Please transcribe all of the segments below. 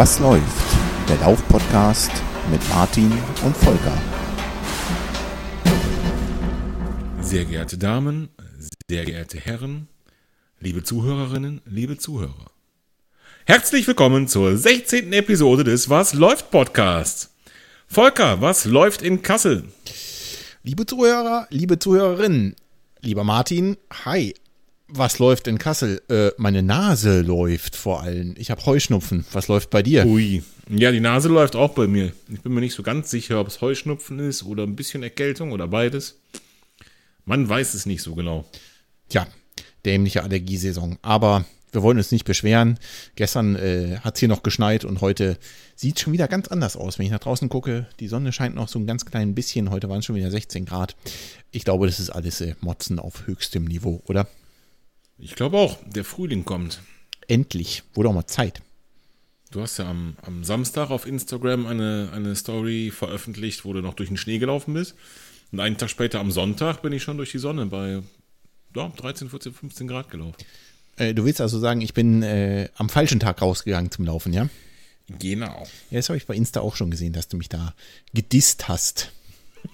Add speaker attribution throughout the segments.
Speaker 1: Was läuft? Der Lauf-Podcast mit Martin und Volker.
Speaker 2: Sehr geehrte Damen, sehr geehrte Herren, liebe Zuhörerinnen, liebe Zuhörer. Herzlich willkommen zur 16. Episode des Was läuft Podcasts. Volker, was läuft in Kassel?
Speaker 3: Liebe Zuhörer, liebe Zuhörerinnen, lieber Martin, hi. Was läuft in Kassel? Äh, meine Nase läuft vor allem. Ich habe Heuschnupfen. Was läuft bei dir?
Speaker 2: Ui. Ja, die Nase läuft auch bei mir. Ich bin mir nicht so ganz sicher, ob es Heuschnupfen ist oder ein bisschen Erkältung oder beides. Man weiß es nicht so genau.
Speaker 3: Tja, dämliche Allergiesaison. Aber wir wollen uns nicht beschweren. Gestern äh, hat es hier noch geschneit und heute sieht es schon wieder ganz anders aus. Wenn ich nach draußen gucke, die Sonne scheint noch so ein ganz klein bisschen. Heute waren es schon wieder 16 Grad. Ich glaube, das ist alles äh, Motzen auf höchstem Niveau, oder?
Speaker 2: Ich glaube auch, der Frühling kommt.
Speaker 3: Endlich. Wurde auch mal Zeit.
Speaker 2: Du hast ja am, am Samstag auf Instagram eine, eine Story veröffentlicht, wo du noch durch den Schnee gelaufen bist. Und einen Tag später am Sonntag bin ich schon durch die Sonne bei ja, 13, 14, 15 Grad gelaufen.
Speaker 3: Äh, du willst also sagen, ich bin äh, am falschen Tag rausgegangen zum Laufen, ja?
Speaker 2: Genau.
Speaker 3: Ja, das habe ich bei Insta auch schon gesehen, dass du mich da gedisst hast.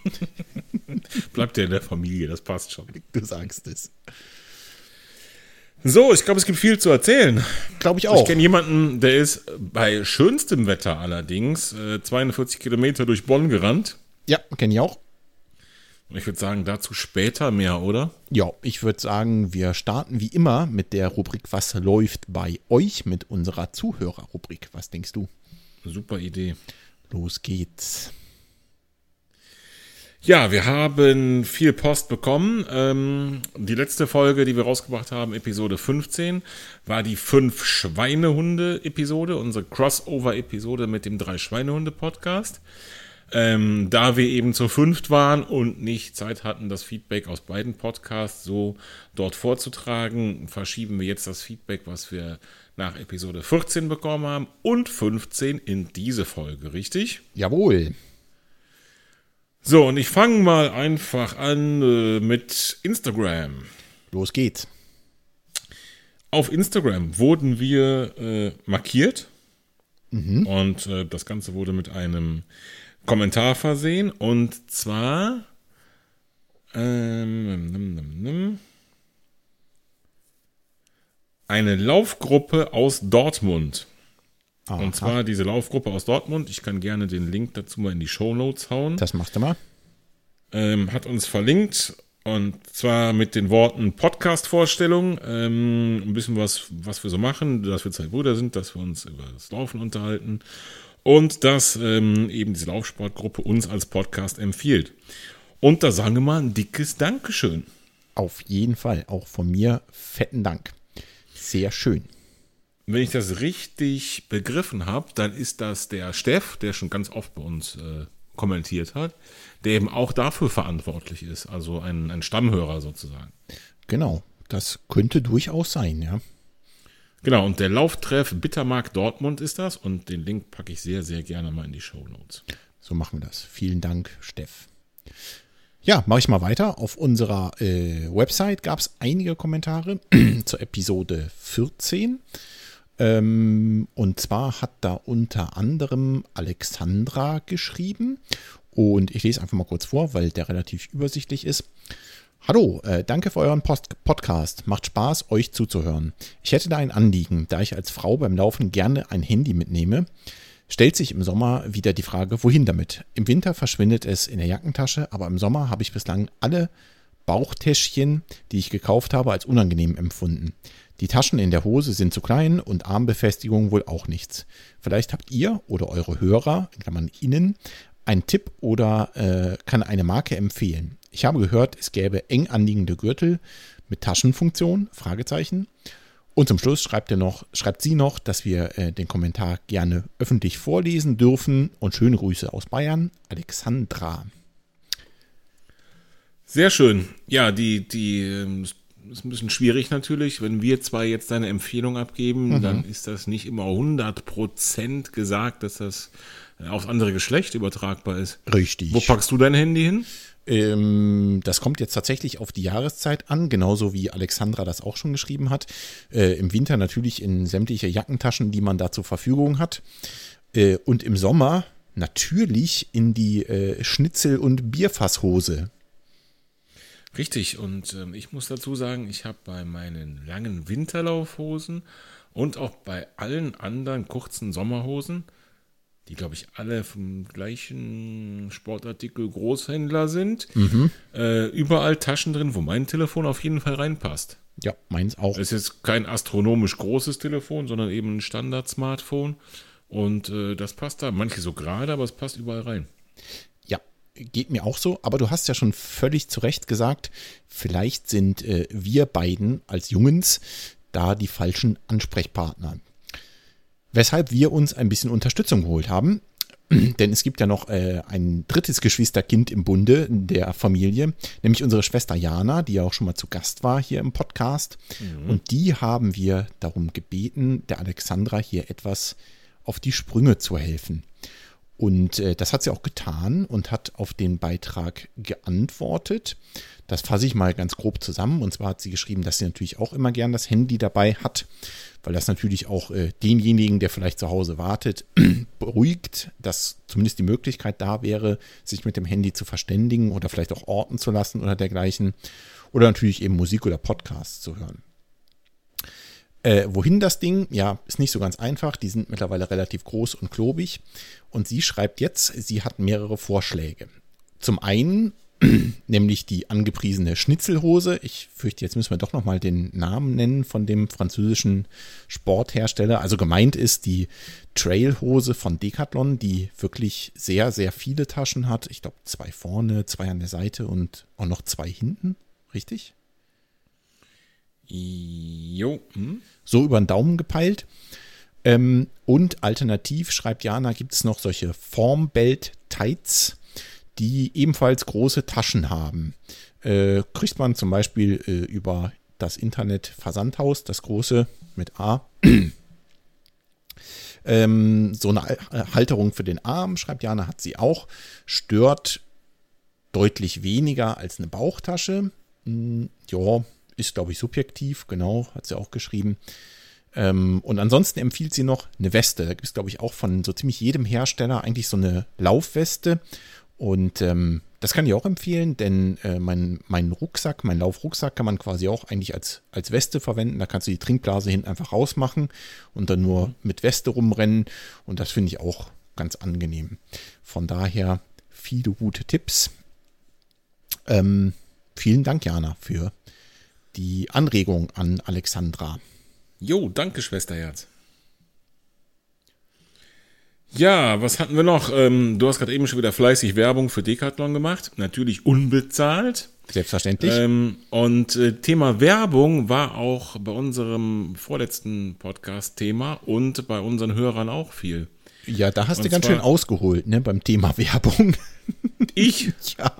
Speaker 2: Bleibt ja in der Familie, das passt schon.
Speaker 3: Du sagst es.
Speaker 2: So, ich glaube, es gibt viel zu erzählen.
Speaker 3: Glaube ich auch.
Speaker 2: Ich kenne jemanden, der ist bei schönstem Wetter allerdings äh, 42 Kilometer durch Bonn gerannt.
Speaker 3: Ja, kenne ich auch.
Speaker 2: Und ich würde sagen, dazu später mehr, oder?
Speaker 3: Ja, ich würde sagen, wir starten wie immer mit der Rubrik Was läuft bei euch mit unserer Zuhörerrubrik. Was denkst du?
Speaker 2: Super Idee.
Speaker 3: Los geht's.
Speaker 2: Ja, wir haben viel Post bekommen. Ähm, die letzte Folge, die wir rausgebracht haben, Episode 15, war die fünf Schweinehunde-Episode, unsere Crossover-Episode mit dem drei Schweinehunde-Podcast. Ähm, da wir eben zu fünft waren und nicht Zeit hatten, das Feedback aus beiden Podcasts so dort vorzutragen, verschieben wir jetzt das Feedback, was wir nach Episode 14 bekommen haben und 15 in diese Folge, richtig?
Speaker 3: Jawohl.
Speaker 2: So, und ich fange mal einfach an äh, mit Instagram.
Speaker 3: Los geht's.
Speaker 2: Auf Instagram wurden wir äh, markiert mhm. und äh, das Ganze wurde mit einem Kommentar versehen und zwar ähm, eine Laufgruppe aus Dortmund. Aha. Und zwar diese Laufgruppe aus Dortmund. Ich kann gerne den Link dazu mal in die Show Notes hauen.
Speaker 3: Das machst du mal.
Speaker 2: Ähm, hat uns verlinkt und zwar mit den Worten Podcast-Vorstellung. Ähm, ein bisschen was, was wir so machen, dass wir zwei Brüder sind, dass wir uns über das Laufen unterhalten und dass ähm, eben diese Laufsportgruppe uns als Podcast empfiehlt. Und da sagen wir mal ein dickes Dankeschön.
Speaker 3: Auf jeden Fall. Auch von mir fetten Dank. Sehr schön
Speaker 2: wenn ich das richtig begriffen habe, dann ist das der Steff, der schon ganz oft bei uns äh, kommentiert hat, der eben auch dafür verantwortlich ist, also ein, ein Stammhörer sozusagen.
Speaker 3: Genau, das könnte durchaus sein, ja.
Speaker 2: Genau, und der Lauftreff Bittermark Dortmund ist das und den Link packe ich sehr, sehr gerne mal in die Show Notes.
Speaker 3: So machen wir das. Vielen Dank, Steff. Ja, mache ich mal weiter. Auf unserer äh, Website gab es einige Kommentare zur Episode 14. Ähm, und zwar hat da unter anderem Alexandra geschrieben. Und ich lese einfach mal kurz vor, weil der relativ übersichtlich ist. Hallo, äh, danke für euren Post Podcast. Macht Spaß, euch zuzuhören. Ich hätte da ein Anliegen, da ich als Frau beim Laufen gerne ein Handy mitnehme. Stellt sich im Sommer wieder die Frage, wohin damit? Im Winter verschwindet es in der Jackentasche, aber im Sommer habe ich bislang alle Bauchtäschchen, die ich gekauft habe, als unangenehm empfunden. Die Taschen in der Hose sind zu klein und Armbefestigung wohl auch nichts. Vielleicht habt ihr oder eure Hörer, in Klammern Ihnen, einen Tipp oder äh, kann eine Marke empfehlen. Ich habe gehört, es gäbe eng anliegende Gürtel mit Taschenfunktion, Fragezeichen. Und zum Schluss schreibt, er noch, schreibt sie noch, dass wir äh, den Kommentar gerne öffentlich vorlesen dürfen. Und schöne Grüße aus Bayern, Alexandra.
Speaker 2: Sehr schön. Ja, die, die ähm, ist ein bisschen schwierig natürlich. Wenn wir zwar jetzt deine Empfehlung abgeben, mhm. dann ist das nicht immer 100% gesagt, dass das aufs andere Geschlecht übertragbar ist.
Speaker 3: Richtig.
Speaker 2: Wo packst du dein Handy hin?
Speaker 3: Ähm, das kommt jetzt tatsächlich auf die Jahreszeit an, genauso wie Alexandra das auch schon geschrieben hat. Äh, Im Winter natürlich in sämtliche Jackentaschen, die man da zur Verfügung hat. Äh, und im Sommer natürlich in die äh, Schnitzel- und Bierfasshose.
Speaker 2: Richtig, und ähm, ich muss dazu sagen, ich habe bei meinen langen Winterlaufhosen und auch bei allen anderen kurzen Sommerhosen, die glaube ich alle vom gleichen Sportartikel Großhändler sind, äh, überall Taschen drin, wo mein Telefon auf jeden Fall reinpasst.
Speaker 3: Ja, meins auch.
Speaker 2: Es ist kein astronomisch großes Telefon, sondern eben ein Standard-Smartphone. Und äh, das passt da. Manche so gerade, aber es passt überall rein.
Speaker 3: Geht mir auch so. Aber du hast ja schon völlig zu Recht gesagt, vielleicht sind äh, wir beiden als Jungens da die falschen Ansprechpartner. Weshalb wir uns ein bisschen Unterstützung geholt haben. Denn es gibt ja noch äh, ein drittes Geschwisterkind im Bunde der Familie, nämlich unsere Schwester Jana, die ja auch schon mal zu Gast war hier im Podcast. Und die haben wir darum gebeten, der Alexandra hier etwas auf die Sprünge zu helfen. Und äh, das hat sie auch getan und hat auf den Beitrag geantwortet. Das fasse ich mal ganz grob zusammen. Und zwar hat sie geschrieben, dass sie natürlich auch immer gern das Handy dabei hat, weil das natürlich auch äh, denjenigen, der vielleicht zu Hause wartet, beruhigt, dass zumindest die Möglichkeit da wäre, sich mit dem Handy zu verständigen oder vielleicht auch orten zu lassen oder dergleichen. Oder natürlich eben Musik oder Podcasts zu hören. Äh, wohin das Ding? Ja, ist nicht so ganz einfach. Die sind mittlerweile relativ groß und klobig. Und sie schreibt jetzt, sie hat mehrere Vorschläge. Zum einen nämlich die angepriesene Schnitzelhose. Ich fürchte, jetzt müssen wir doch nochmal den Namen nennen von dem französischen Sporthersteller. Also gemeint ist die Trailhose von Decathlon, die wirklich sehr, sehr viele Taschen hat. Ich glaube, zwei vorne, zwei an der Seite und auch noch zwei hinten. Richtig?
Speaker 2: Jo. Hm?
Speaker 3: so über den Daumen gepeilt. Ähm, und alternativ, schreibt Jana, gibt es noch solche Formbelt-Tights, die ebenfalls große Taschen haben. Äh, kriegt man zum Beispiel äh, über das Internet Versandhaus, das große mit A. ähm, so eine Halterung für den Arm, schreibt Jana, hat sie auch. Stört deutlich weniger als eine Bauchtasche. Hm, ja, ist, glaube ich, subjektiv, genau, hat sie auch geschrieben. Ähm, und ansonsten empfiehlt sie noch eine Weste. Da gibt es, glaube ich, auch von so ziemlich jedem Hersteller eigentlich so eine Laufweste. Und ähm, das kann ich auch empfehlen, denn äh, mein, mein Rucksack, mein Laufrucksack kann man quasi auch eigentlich als, als Weste verwenden. Da kannst du die Trinkblase hinten einfach rausmachen und dann nur mit Weste rumrennen. Und das finde ich auch ganz angenehm. Von daher viele gute Tipps. Ähm, vielen Dank, Jana, für die Anregung an Alexandra.
Speaker 2: Jo, danke, Schwesterherz. Ja, was hatten wir noch? Ähm, du hast gerade eben schon wieder fleißig Werbung für Decathlon gemacht. Natürlich unbezahlt.
Speaker 3: Selbstverständlich.
Speaker 2: Ähm, und äh, Thema Werbung war auch bei unserem vorletzten Podcast Thema und bei unseren Hörern auch viel.
Speaker 3: ja, da hast
Speaker 2: und
Speaker 3: du ganz
Speaker 2: zwar-
Speaker 3: schön ausgeholt, ne, beim Thema Werbung.
Speaker 2: Ich?
Speaker 3: ja,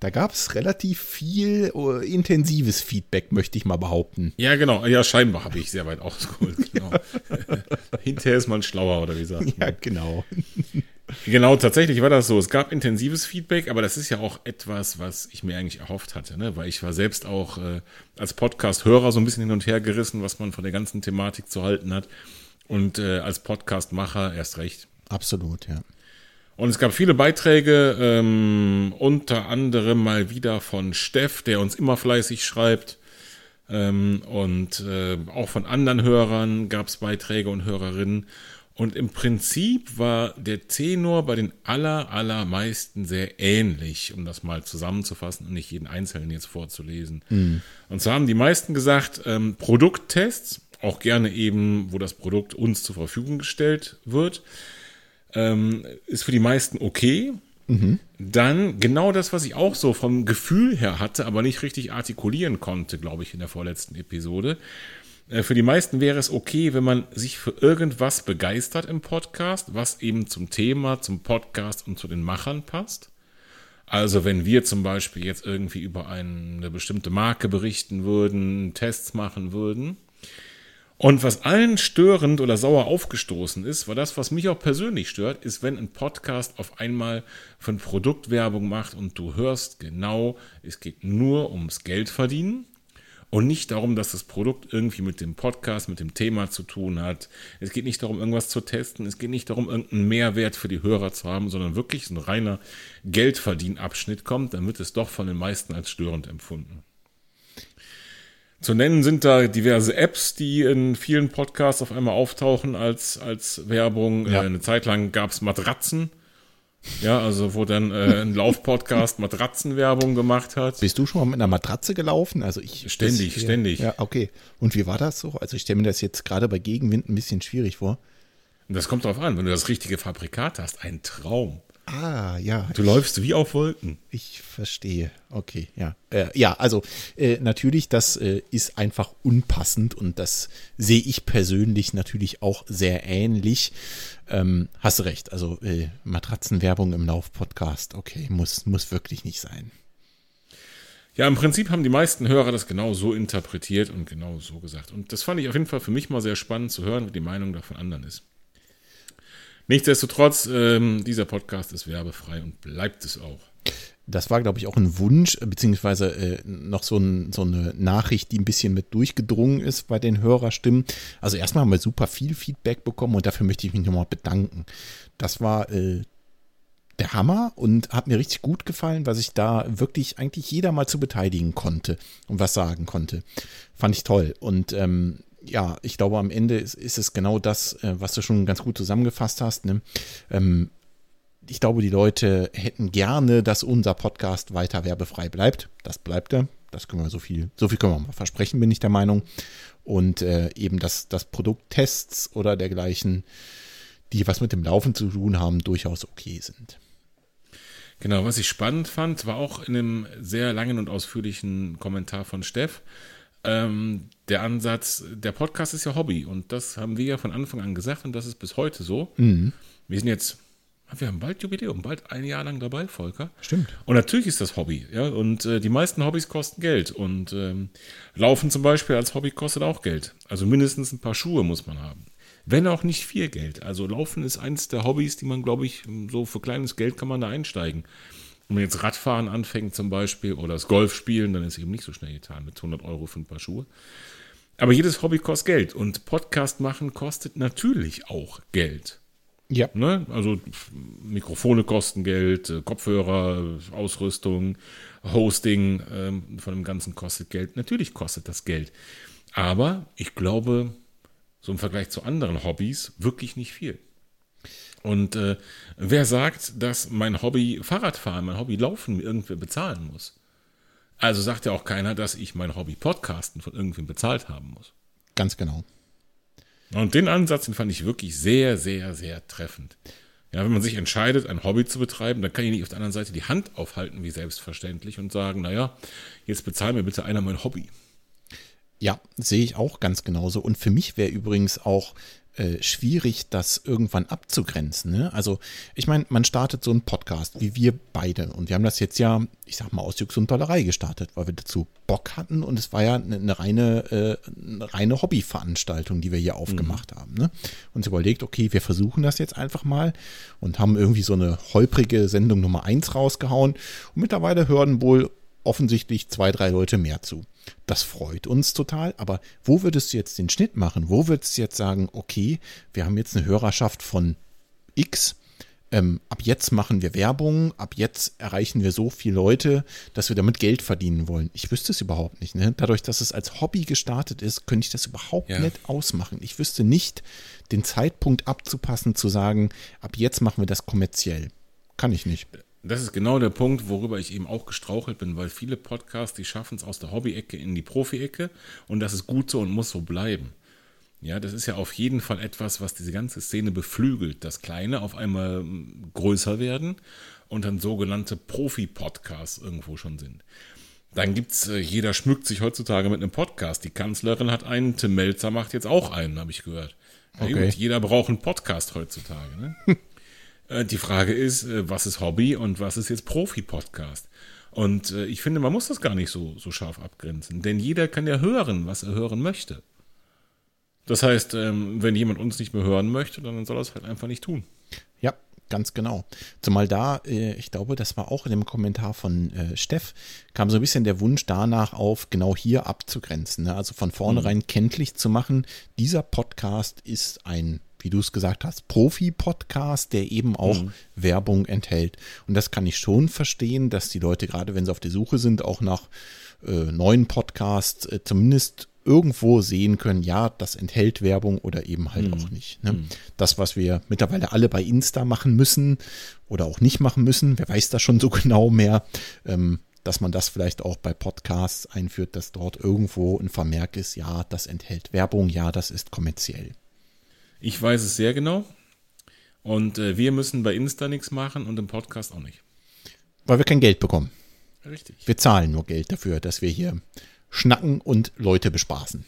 Speaker 3: da gab es relativ viel äh, intensives Feedback, möchte ich mal behaupten.
Speaker 2: Ja, genau. Ja, scheinbar habe ich sehr weit ausgeholt. Genau. Hinterher ist man schlauer, oder wie sagt man?
Speaker 3: Ja, genau.
Speaker 2: Genau, tatsächlich war das so. Es gab intensives Feedback, aber das ist ja auch etwas, was ich mir eigentlich erhofft hatte, ne? weil ich war selbst auch äh, als Podcast-Hörer so ein bisschen hin und her gerissen, was man von der ganzen Thematik zu halten hat. Und äh, als Podcast-Macher erst recht.
Speaker 3: Absolut, ja.
Speaker 2: Und es gab viele Beiträge, ähm, unter anderem mal wieder von Steff, der uns immer fleißig schreibt. Ähm, und äh, auch von anderen Hörern gab es Beiträge und Hörerinnen. Und im Prinzip war der Tenor bei den aller, allermeisten sehr ähnlich, um das mal zusammenzufassen und nicht jeden Einzelnen jetzt vorzulesen. Und zwar haben die meisten gesagt, ähm, Produkttests, auch gerne eben, wo das Produkt uns zur Verfügung gestellt wird, ähm, ist für die meisten okay. Dann genau das, was ich auch so vom Gefühl her hatte, aber nicht richtig artikulieren konnte, glaube ich, in der vorletzten Episode. Äh, Für die meisten wäre es okay, wenn man sich für irgendwas begeistert im Podcast, was eben zum Thema, zum Podcast und zu den Machern passt. Also wenn wir zum Beispiel jetzt irgendwie über eine bestimmte Marke berichten würden, Tests machen würden. Und was allen störend oder sauer aufgestoßen ist, war das, was mich auch persönlich stört, ist, wenn ein Podcast auf einmal von Produktwerbung macht und du hörst genau, es geht nur ums Geld verdienen und nicht darum, dass das Produkt irgendwie mit dem Podcast, mit dem Thema zu tun hat. Es geht nicht darum, irgendwas zu testen. Es geht nicht darum, irgendeinen Mehrwert für die Hörer zu haben, sondern wirklich ein reiner Geldverdienabschnitt kommt, dann wird es doch von den meisten als störend empfunden. Zu nennen sind da diverse Apps, die in vielen Podcasts auf einmal auftauchen als, als Werbung.
Speaker 3: Ja.
Speaker 2: Äh, eine Zeit lang gab es Matratzen. Ja, also wo dann äh, ein Laufpodcast Matratzenwerbung gemacht hat.
Speaker 3: Bist du schon mal mit einer Matratze gelaufen? Also ich
Speaker 2: Ständig, ständig.
Speaker 3: Ja, okay. Und wie war das so? Also ich stelle mir das jetzt gerade bei Gegenwind ein bisschen schwierig vor.
Speaker 2: Und das kommt darauf an, wenn du das richtige Fabrikat hast, ein Traum.
Speaker 3: Ah, ja.
Speaker 2: Du läufst wie auf Wolken.
Speaker 3: Ich verstehe. Okay, ja. Äh, ja, also äh, natürlich, das äh, ist einfach unpassend und das sehe ich persönlich natürlich auch sehr ähnlich. Ähm, hast du recht. Also äh, Matratzenwerbung im Lauf-Podcast, okay, muss, muss wirklich nicht sein.
Speaker 2: Ja, im Prinzip haben die meisten Hörer das genau so interpretiert und genau so gesagt. Und das fand ich auf jeden Fall für mich mal sehr spannend zu hören, wie die Meinung da von anderen ist. Nichtsdestotrotz, ähm, dieser Podcast ist werbefrei und bleibt es auch.
Speaker 3: Das war, glaube ich, auch ein Wunsch, beziehungsweise äh, noch so, ein, so eine Nachricht, die ein bisschen mit durchgedrungen ist bei den Hörerstimmen. Also erstmal haben wir super viel Feedback bekommen und dafür möchte ich mich nochmal bedanken. Das war äh, der Hammer und hat mir richtig gut gefallen, was ich da wirklich eigentlich jeder mal zu beteiligen konnte und was sagen konnte. Fand ich toll. Und ähm, ja, ich glaube, am Ende ist, ist es genau das, äh, was du schon ganz gut zusammengefasst hast. Ne? Ähm, ich glaube, die Leute hätten gerne, dass unser Podcast weiter werbefrei bleibt. Das bleibt er. Das können wir so viel, so viel können wir mal versprechen, bin ich der Meinung. Und äh, eben, dass, dass Produkttests oder dergleichen, die was mit dem Laufen zu tun haben, durchaus okay sind.
Speaker 2: Genau, was ich spannend fand, war auch in einem sehr langen und ausführlichen Kommentar von Steff, ähm, der Ansatz, der Podcast ist ja Hobby und das haben wir ja von Anfang an gesagt und das ist bis heute so. Wir sind jetzt, wir haben bald Jubiläum, bald ein Jahr lang dabei, Volker.
Speaker 3: Stimmt.
Speaker 2: Und natürlich ist das Hobby, ja, und äh, die meisten Hobbys kosten Geld und ähm, Laufen zum Beispiel als Hobby kostet auch Geld. Also mindestens ein paar Schuhe muss man haben. Wenn auch nicht viel Geld. Also Laufen ist eins der Hobbys, die man, glaube ich, so für kleines Geld kann man da einsteigen. Wenn man jetzt Radfahren anfängt zum Beispiel oder das Golf spielen, dann ist eben nicht so schnell getan mit 100 Euro für ein paar Schuhe. Aber jedes Hobby kostet Geld und Podcast machen kostet natürlich auch Geld.
Speaker 3: Ja.
Speaker 2: Ne? Also Mikrofone kosten Geld, äh, Kopfhörer, Ausrüstung, Hosting ähm, von dem Ganzen kostet Geld. Natürlich kostet das Geld. Aber ich glaube, so im Vergleich zu anderen Hobbys wirklich nicht viel. Und äh, wer sagt, dass mein Hobby Fahrradfahren, mein Hobby Laufen mir irgendwer bezahlen muss? Also sagt ja auch keiner, dass ich mein Hobby Podcasten von irgendwem bezahlt haben muss.
Speaker 3: Ganz genau.
Speaker 2: Und den Ansatz, den fand ich wirklich sehr, sehr, sehr treffend. Ja, wenn man sich entscheidet, ein Hobby zu betreiben, dann kann ich nicht auf der anderen Seite die Hand aufhalten, wie selbstverständlich, und sagen, naja, jetzt bezahl mir bitte einer mein Hobby.
Speaker 3: Ja, sehe ich auch ganz genauso. Und für mich wäre übrigens auch äh, schwierig, das irgendwann abzugrenzen. Ne? Also, ich meine, man startet so einen Podcast, wie wir beide. Und wir haben das jetzt ja, ich sag mal, aus Jux und Dollerei gestartet, weil wir dazu Bock hatten. Und es war ja eine, eine reine, äh, eine reine Hobbyveranstaltung, die wir hier aufgemacht haben. Ne? Uns überlegt, okay, wir versuchen das jetzt einfach mal und haben irgendwie so eine holprige Sendung Nummer eins rausgehauen. Und mittlerweile hören wohl offensichtlich zwei, drei Leute mehr zu. Das freut uns total, aber wo würdest du jetzt den Schnitt machen? Wo würdest du jetzt sagen, okay, wir haben jetzt eine Hörerschaft von X, ähm, ab jetzt machen wir Werbung, ab jetzt erreichen wir so viele Leute, dass wir damit Geld verdienen wollen. Ich wüsste es überhaupt nicht. Ne? Dadurch, dass es als Hobby gestartet ist, könnte ich das überhaupt
Speaker 2: Ja.
Speaker 3: nicht ausmachen. Ich wüsste nicht, den Zeitpunkt abzupassen, zu sagen, ab jetzt machen wir das kommerziell. Kann ich nicht.
Speaker 2: Das ist genau der Punkt, worüber ich eben auch gestrauchelt bin, weil viele Podcasts, die schaffen es aus der Hobby-Ecke in die Profi-Ecke und das ist gut so und muss so bleiben. Ja, das ist ja auf jeden Fall etwas, was diese ganze Szene beflügelt, dass Kleine auf einmal mm, größer werden und dann sogenannte Profi-Podcasts irgendwo schon sind. Dann gibt's, äh, jeder schmückt sich heutzutage mit einem Podcast. Die Kanzlerin hat einen, Tim Melzer macht jetzt auch einen, habe ich gehört.
Speaker 3: Okay.
Speaker 2: gut, jeder braucht einen Podcast heutzutage. Ne? Äh, Die Frage ist, äh, was ist Hobby und was ist jetzt Profi-Podcast? Und äh, ich finde, man muss das gar nicht so, so scharf abgrenzen, denn jeder kann ja hören, was er hören möchte. Das heißt, ähm, wenn jemand uns nicht mehr hören möchte, dann soll er es halt einfach nicht tun.
Speaker 3: Ja, ganz genau. Zumal da, ich glaube, das war auch in dem Kommentar von Steff, kam so ein bisschen der Wunsch danach auf, genau hier abzugrenzen. Ne? Also von vornherein mhm. kenntlich zu machen, dieser Podcast ist ein wie du es gesagt hast, Profi-Podcast, der eben auch mhm. Werbung enthält. Und das kann ich schon verstehen, dass die Leute, gerade wenn sie auf der Suche sind, auch nach äh, neuen Podcasts äh, zumindest irgendwo sehen können, ja, das enthält Werbung oder eben halt hm. auch nicht. Ne? Hm. Das, was wir mittlerweile alle bei Insta machen müssen oder auch nicht machen müssen, wer weiß das schon so genau mehr, ähm, dass man das vielleicht auch bei Podcasts einführt, dass dort irgendwo ein Vermerk ist, ja, das enthält Werbung, ja, das ist kommerziell.
Speaker 2: Ich weiß es sehr genau. Und äh, wir müssen bei Insta nichts machen und im Podcast auch nicht.
Speaker 3: Weil wir kein Geld bekommen.
Speaker 2: Richtig.
Speaker 3: Wir zahlen nur Geld dafür, dass wir hier schnacken und Leute bespaßen.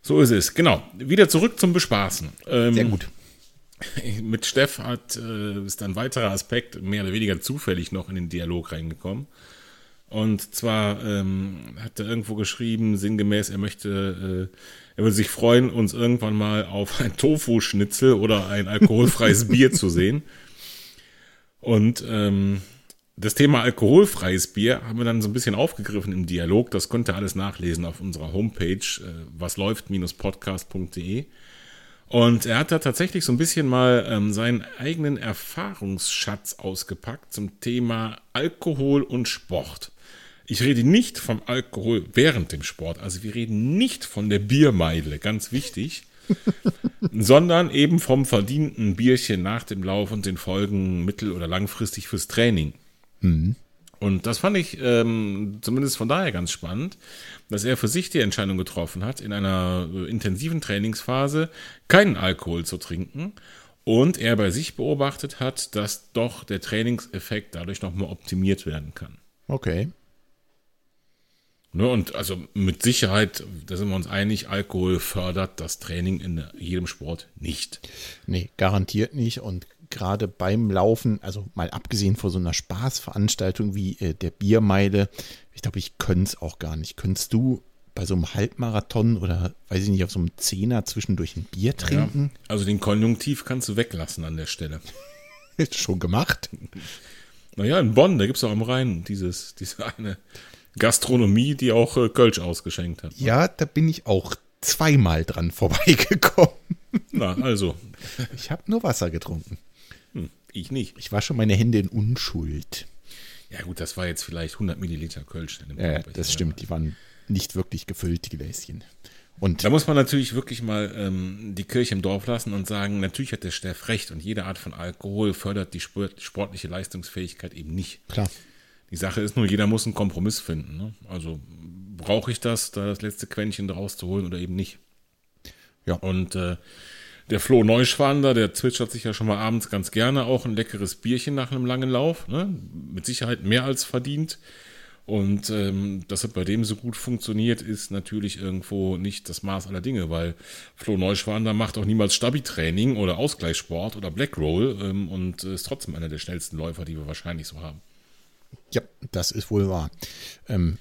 Speaker 2: So ist es, genau. Wieder zurück zum Bespaßen.
Speaker 3: Ähm, Sehr gut.
Speaker 2: Mit Steff hat, äh, ist ein weiterer Aspekt mehr oder weniger zufällig noch in den Dialog reingekommen. Und zwar ähm, hat er irgendwo geschrieben, sinngemäß, er möchte, äh, er würde sich freuen, uns irgendwann mal auf ein Tofu-Schnitzel oder ein alkoholfreies Bier zu sehen. Und ähm, das Thema alkoholfreies Bier haben wir dann so ein bisschen aufgegriffen im Dialog. Das könnt ihr alles nachlesen auf unserer Homepage, äh, wasläuft-podcast.de. Und er hat da tatsächlich so ein bisschen mal ähm, seinen eigenen Erfahrungsschatz ausgepackt zum Thema Alkohol und Sport. Ich rede nicht vom Alkohol während dem Sport, also wir reden nicht von der Biermeile, ganz wichtig, sondern eben vom verdienten Bierchen nach dem Lauf und den Folgen mittel- oder langfristig fürs Training. Mhm. Und das fand ich ähm, zumindest von daher ganz spannend, dass er für sich die Entscheidung getroffen hat, in einer äh, intensiven Trainingsphase keinen Alkohol zu trinken. Und er bei sich beobachtet hat, dass doch der Trainingseffekt dadurch nochmal optimiert werden kann.
Speaker 3: Okay.
Speaker 2: Ne, und also mit Sicherheit, da sind wir uns einig, Alkohol fördert das Training in jedem Sport nicht.
Speaker 3: Nee, garantiert nicht. Und gerade beim Laufen, also mal abgesehen von so einer Spaßveranstaltung wie äh, der Biermeile, ich glaube, ich könnte es auch gar nicht. Könntest du bei so einem Halbmarathon oder weiß ich nicht, auf so einem Zehner zwischendurch ein Bier trinken?
Speaker 2: Ja, also den Konjunktiv kannst du weglassen an der Stelle.
Speaker 3: Ist schon gemacht.
Speaker 2: Naja, in Bonn, da gibt es auch am Rhein dieses, diese eine Gastronomie, die auch äh, Kölsch ausgeschenkt hat.
Speaker 3: Ne? Ja, da bin ich auch zweimal dran vorbeigekommen.
Speaker 2: Na, also.
Speaker 3: Ich habe nur Wasser getrunken.
Speaker 2: Hm, ich nicht.
Speaker 3: Ich wasche meine Hände in Unschuld.
Speaker 2: Ja gut, das war jetzt vielleicht 100 Milliliter Kölsch.
Speaker 3: Ja, das stimmt. Die waren nicht wirklich gefüllt, die Gläschen.
Speaker 2: Und da muss man natürlich wirklich mal ähm, die Kirche im Dorf lassen und sagen, natürlich hat der Steff recht und jede Art von Alkohol fördert die sportliche Leistungsfähigkeit eben nicht.
Speaker 3: Klar.
Speaker 2: Die Sache ist nur, jeder muss einen Kompromiss finden. Ne? Also brauche ich das, da das letzte Quäntchen draus zu holen oder eben nicht. Ja. Und äh, der Flo Neuschwander, der zwitschert sich ja schon mal abends ganz gerne auch ein leckeres Bierchen nach einem langen Lauf. Ne? Mit Sicherheit mehr als verdient. Und ähm, dass es bei dem so gut funktioniert, ist natürlich irgendwo nicht das Maß aller Dinge, weil Flo Neuschwander macht auch niemals Stabi-Training oder Ausgleichssport oder Blackroll ähm, und ist trotzdem einer der schnellsten Läufer, die wir wahrscheinlich so haben.
Speaker 3: Ja, das ist wohl wahr.
Speaker 2: Ähm,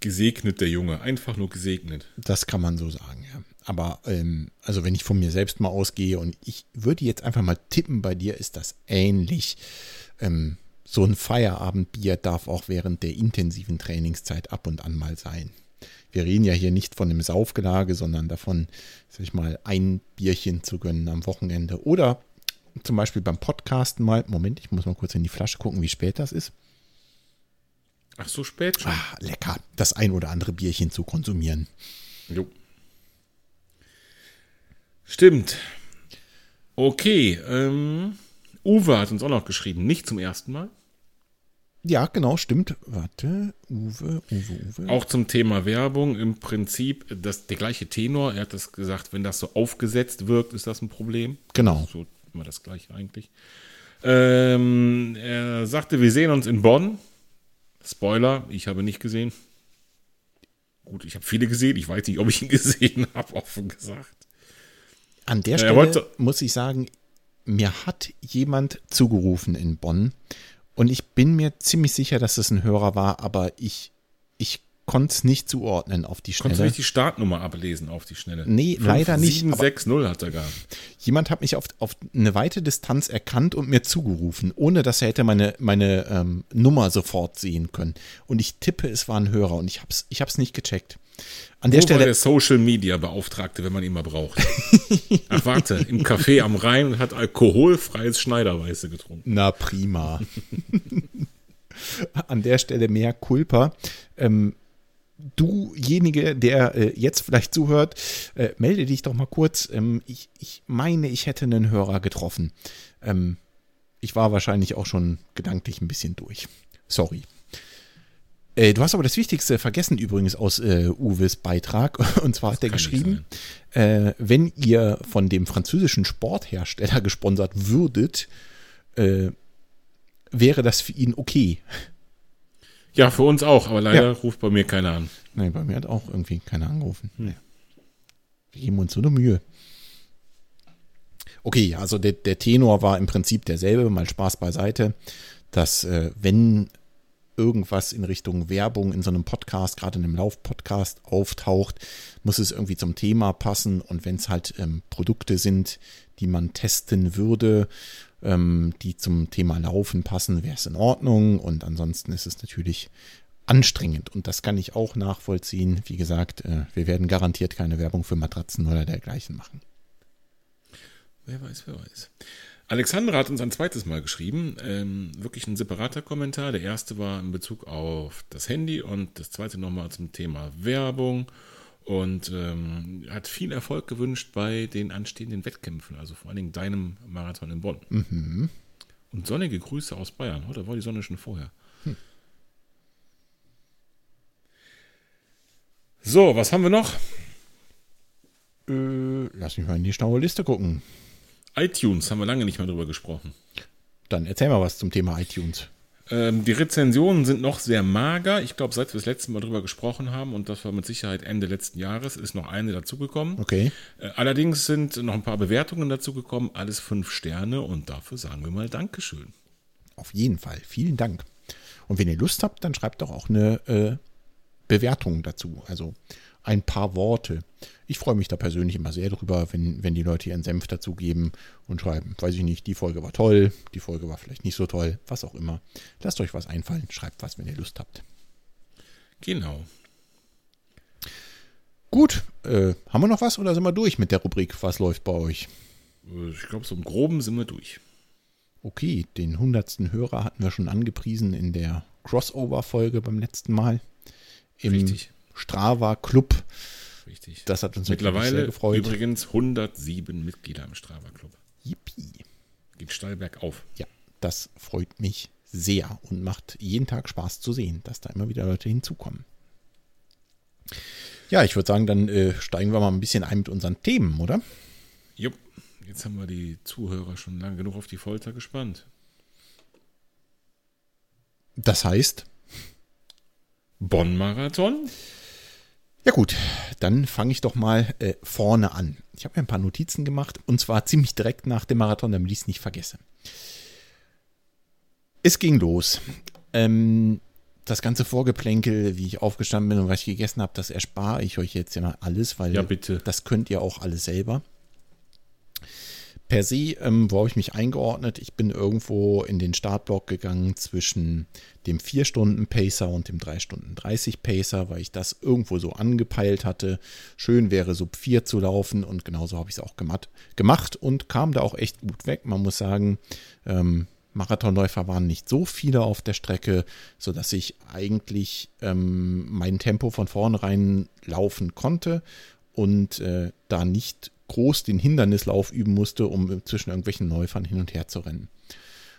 Speaker 2: gesegnet der Junge, einfach nur gesegnet.
Speaker 3: Das kann man so sagen, ja. Aber ähm, also wenn ich von mir selbst mal ausgehe und ich würde jetzt einfach mal tippen, bei dir ist das ähnlich. Ähm, so ein Feierabendbier darf auch während der intensiven Trainingszeit ab und an mal sein. Wir reden ja hier nicht von einem Saufgelage, sondern davon, sag ich mal, ein Bierchen zu gönnen am Wochenende. Oder zum Beispiel beim Podcasten mal. Moment, ich muss mal kurz in die Flasche gucken, wie spät das ist.
Speaker 2: Ach, so spät
Speaker 3: schon. Ah, lecker, das ein oder andere Bierchen zu konsumieren. Jo.
Speaker 2: Stimmt. Okay, ähm, Uwe hat uns auch noch geschrieben, nicht zum ersten Mal.
Speaker 3: Ja, genau, stimmt. Warte, Uwe, Uwe, Uwe.
Speaker 2: Auch zum Thema Werbung im Prinzip das, der gleiche Tenor. Er hat das gesagt, wenn das so aufgesetzt wirkt, ist das ein Problem.
Speaker 3: Genau.
Speaker 2: So immer das gleiche eigentlich. Ähm, er sagte, wir sehen uns in Bonn. Spoiler, ich habe nicht gesehen. Gut, ich habe viele gesehen. Ich weiß nicht, ob ich ihn gesehen habe, offen gesagt.
Speaker 3: An der Stelle muss ich sagen, mir hat jemand zugerufen in Bonn und ich bin mir ziemlich sicher, dass es ein Hörer war, aber ich, ich konnte es nicht zuordnen auf die
Speaker 2: Konntest du
Speaker 3: Schnelle.
Speaker 2: nicht die Startnummer ablesen auf die Schnelle?
Speaker 3: Nee, leider nicht,
Speaker 2: 760 hat er gar.
Speaker 3: Jemand hat mich auf, auf eine weite Distanz erkannt und mir zugerufen, ohne dass er hätte meine, meine ähm, Nummer sofort sehen können. Und ich tippe, es war ein Hörer und ich hab's, ich hab's nicht gecheckt. An der
Speaker 2: Wo war
Speaker 3: Stelle,
Speaker 2: der Social Media Beauftragte, wenn man ihn mal braucht? Ach warte, im Café am Rhein und hat alkoholfreies Schneiderweiße getrunken.
Speaker 3: na prima. An der Stelle mehr Culpa. Ähm, dujenige, der äh, jetzt vielleicht zuhört, äh, melde dich doch mal kurz. Ähm, ich, ich meine, ich hätte einen Hörer getroffen. Ähm, ich war wahrscheinlich auch schon gedanklich ein bisschen durch. Sorry. Äh, du hast aber das Wichtigste vergessen übrigens aus äh, Uwes Beitrag. Und zwar hat er geschrieben, äh, wenn ihr von dem französischen Sporthersteller gesponsert würdet, wäre das für ihn okay.
Speaker 2: Ja, für uns auch, aber leider
Speaker 3: Ja.
Speaker 2: ruft bei mir keiner an.
Speaker 3: Nein, bei mir hat auch irgendwie keiner angerufen. Nee. Wir geben uns so eine Mühe. Okay, also der, der Tenor war im Prinzip derselbe, mal Spaß beiseite, dass äh, wenn irgendwas in Richtung Werbung in so einem Podcast, gerade in einem Lauf-Podcast auftaucht, muss es irgendwie zum Thema passen und wenn es halt ähm, Produkte sind, die man testen würde, ähm, die zum Thema Laufen passen, wäre es in Ordnung und ansonsten ist es natürlich anstrengend und das kann ich auch nachvollziehen. Wie gesagt, äh, wir werden garantiert keine Werbung für Matratzen oder dergleichen machen.
Speaker 2: Wer weiß, wer weiß. Alexandra hat uns ein zweites Mal geschrieben, ähm, wirklich ein separater Kommentar. Der erste war in Bezug auf das Handy und das zweite nochmal zum Thema Werbung und ähm, hat viel Erfolg gewünscht bei den anstehenden Wettkämpfen, also vor allen Dingen deinem Marathon in Bonn. Und sonnige Grüße aus Bayern. Heute war die Sonne schon vorher. So, was haben wir noch?
Speaker 3: Äh, lass mich mal in die schlaue Liste gucken.
Speaker 2: iTunes haben wir lange nicht mehr drüber gesprochen.
Speaker 3: Dann erzähl mal was zum Thema iTunes.
Speaker 2: Ähm, die Rezensionen sind noch sehr mager. Ich glaube, seit wir das letzte Mal drüber gesprochen haben, und das war mit Sicherheit Ende letzten Jahres, ist noch eine dazugekommen.
Speaker 3: Okay.
Speaker 2: Äh, allerdings sind noch ein paar Bewertungen dazugekommen, alles fünf Sterne, und dafür sagen wir mal Dankeschön.
Speaker 3: Auf jeden Fall. Vielen Dank. Und wenn ihr Lust habt, dann schreibt doch auch eine äh, Bewertung dazu. Also ein paar Worte. Ich freue mich da persönlich immer sehr drüber, wenn, wenn die Leute ihren Senf dazugeben und schreiben, weiß ich nicht, die Folge war toll, die Folge war vielleicht nicht so toll, was auch immer. Lasst euch was einfallen, schreibt was, wenn ihr Lust habt.
Speaker 2: Genau.
Speaker 3: Gut, äh, haben wir noch was oder sind wir durch mit der Rubrik, was läuft bei euch?
Speaker 2: Äh, Ich glaube, so im Groben sind wir durch.
Speaker 3: Okay, den hundertsten Hörer hatten wir schon angepriesen in der Crossover-Folge beim letzten Mal. Im
Speaker 2: Richtig.
Speaker 3: Strava Club.
Speaker 2: Richtig.
Speaker 3: Das hat uns
Speaker 2: Mittlerweile
Speaker 3: sehr gefreut.
Speaker 2: übrigens 107 Mitglieder im Strava Club.
Speaker 3: Yippie.
Speaker 2: Geht steil bergauf.
Speaker 3: Ja, das freut mich sehr und macht jeden Tag Spaß zu sehen, dass da immer wieder Leute hinzukommen. Ja, ich würde sagen, dann äh, steigen wir mal ein bisschen ein mit unseren Themen, oder?
Speaker 2: Jupp. Jetzt haben wir die Zuhörer schon lange genug auf die Folter gespannt.
Speaker 3: Das heißt,
Speaker 2: Bonn-Marathon?
Speaker 3: Ja gut, dann fange ich doch mal äh, vorne an. Ich habe mir ein paar Notizen gemacht und zwar ziemlich direkt nach dem Marathon, damit ich es nicht vergesse. Es ging los. Ähm, das ganze Vorgeplänkel, wie ich aufgestanden bin und was ich gegessen habe, das erspare ich euch jetzt ja mal alles, weil
Speaker 2: Ja, bitte.
Speaker 3: das könnt ihr auch alles selber. Per se, ähm, wo habe ich mich eingeordnet? Ich bin irgendwo in den Startblock gegangen zwischen dem 4-Stunden-Pacer und dem 3-Stunden-30-Pacer, weil ich das irgendwo so angepeilt hatte. Schön wäre, sub 4 zu laufen und genauso habe ich es auch gemacht, gemacht und kam da auch echt gut weg. Man muss sagen, ähm, Marathonläufer waren nicht so viele auf der Strecke, sodass ich eigentlich ähm, mein Tempo von vornherein laufen konnte und äh, da nicht groß den Hindernislauf üben musste, um zwischen irgendwelchen Läufern hin und her zu rennen.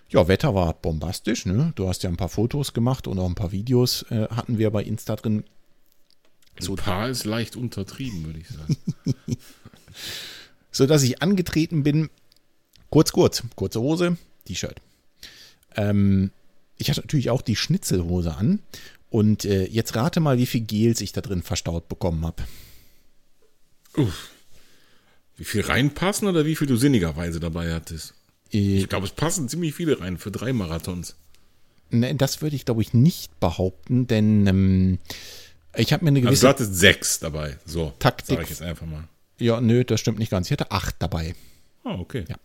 Speaker 3: Ja, Wetter war bombastisch. Ne? Du hast ja ein paar Fotos gemacht und auch ein paar Videos äh, hatten wir bei Insta drin.
Speaker 2: So ein paar ist leicht untertrieben, würde ich sagen.
Speaker 3: so dass ich angetreten bin. Kurz, kurz, kurze Hose, T-Shirt. Ähm, ich hatte natürlich auch die Schnitzelhose an. Und äh, jetzt rate mal, wie viel Gels ich da drin verstaut bekommen habe.
Speaker 2: Uff. Wie viel reinpassen oder wie viel du sinnigerweise dabei hattest?
Speaker 3: Äh,
Speaker 2: Ich glaube, es passen ziemlich viele rein für drei Marathons.
Speaker 3: Ne, das würde ich, glaube ich, nicht behaupten, denn ähm, Ich habe mir eine
Speaker 2: Also
Speaker 3: gewisse
Speaker 2: du hattest sechs dabei. So,
Speaker 3: Taktik-
Speaker 2: sag ich jetzt einfach mal.
Speaker 3: Ja, nö, das stimmt nicht ganz. Ich hatte acht dabei.
Speaker 2: Ah, okay.
Speaker 3: Ja.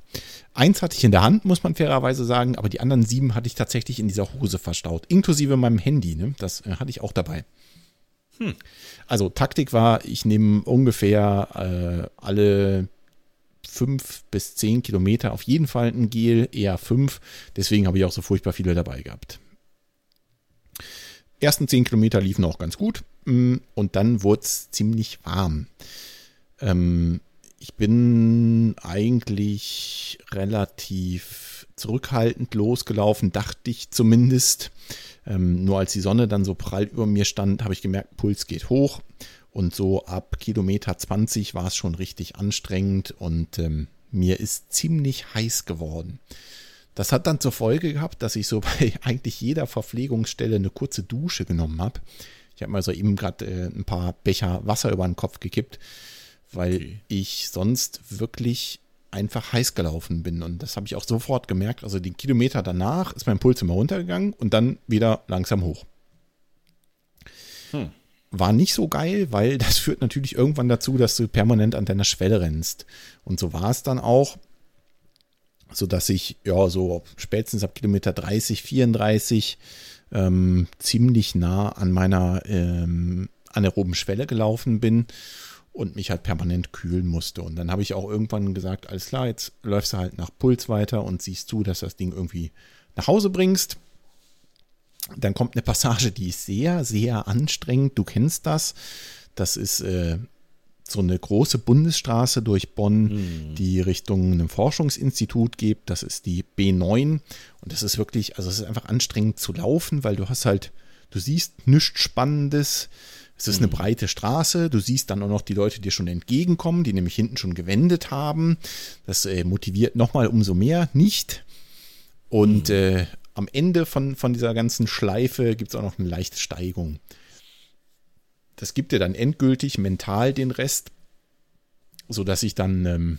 Speaker 3: Eins hatte ich in der Hand, muss man fairerweise sagen, aber die anderen sieben hatte ich tatsächlich in dieser Hose verstaut, inklusive meinem Handy. Ne? Das äh, hatte ich auch dabei. Also Taktik war, ich nehme ungefähr äh, alle fünf bis zehn Kilometer auf jeden Fall ein Gel, eher fünf. Deswegen habe ich auch so furchtbar viele dabei gehabt. Ersten zehn Kilometer liefen auch ganz gut mm, und dann wurde es ziemlich warm. Ähm, ich bin eigentlich relativ zurückhaltend losgelaufen, dachte ich zumindest. Ähm, nur als die Sonne dann so prall über mir stand, habe ich gemerkt, Puls geht hoch. Und so ab Kilometer 20 war es schon richtig anstrengend und ähm, mir ist ziemlich heiß geworden. Das hat dann zur Folge gehabt, dass ich so bei eigentlich jeder Verpflegungsstelle eine kurze Dusche genommen habe. Ich habe mal so eben gerade äh, ein paar Becher Wasser über den Kopf gekippt, weil
Speaker 2: Okay.
Speaker 3: ich sonst wirklich einfach heiß gelaufen bin. Und das habe ich auch sofort gemerkt. Also die Kilometer danach ist mein Puls immer runtergegangen und dann wieder langsam hoch.
Speaker 2: Hm.
Speaker 3: War nicht so geil, weil das führt natürlich irgendwann dazu, dass du permanent an deiner Schwelle rennst. Und so war es dann auch, so dass ich ja so spätestens ab Kilometer 30, 34 ähm, ziemlich nah an meiner ähm, anaeroben Schwelle gelaufen bin und mich halt permanent kühlen musste. Und dann habe ich auch irgendwann gesagt, alles klar, jetzt läufst du halt nach Puls weiter und siehst zu, dass das Ding irgendwie nach Hause bringst. Dann kommt eine Passage, die ist sehr, sehr anstrengend. Du kennst das. Das ist äh, so eine große Bundesstraße durch Bonn, die Richtung einem Forschungsinstitut geht. Das ist die B9. Und das ist wirklich, also es ist einfach anstrengend zu laufen, weil du hast halt, du siehst nichts Spannendes. Es ist eine breite Straße. Du siehst dann auch noch die Leute, die dir schon entgegenkommen, die nämlich hinten schon gewendet haben. Das äh, motiviert nochmal umso mehr nicht. Und äh, am Ende von, von dieser ganzen Schleife gibt es auch noch eine leichte Steigung. Das gibt dir dann endgültig mental den Rest, sodass ich dann ähm,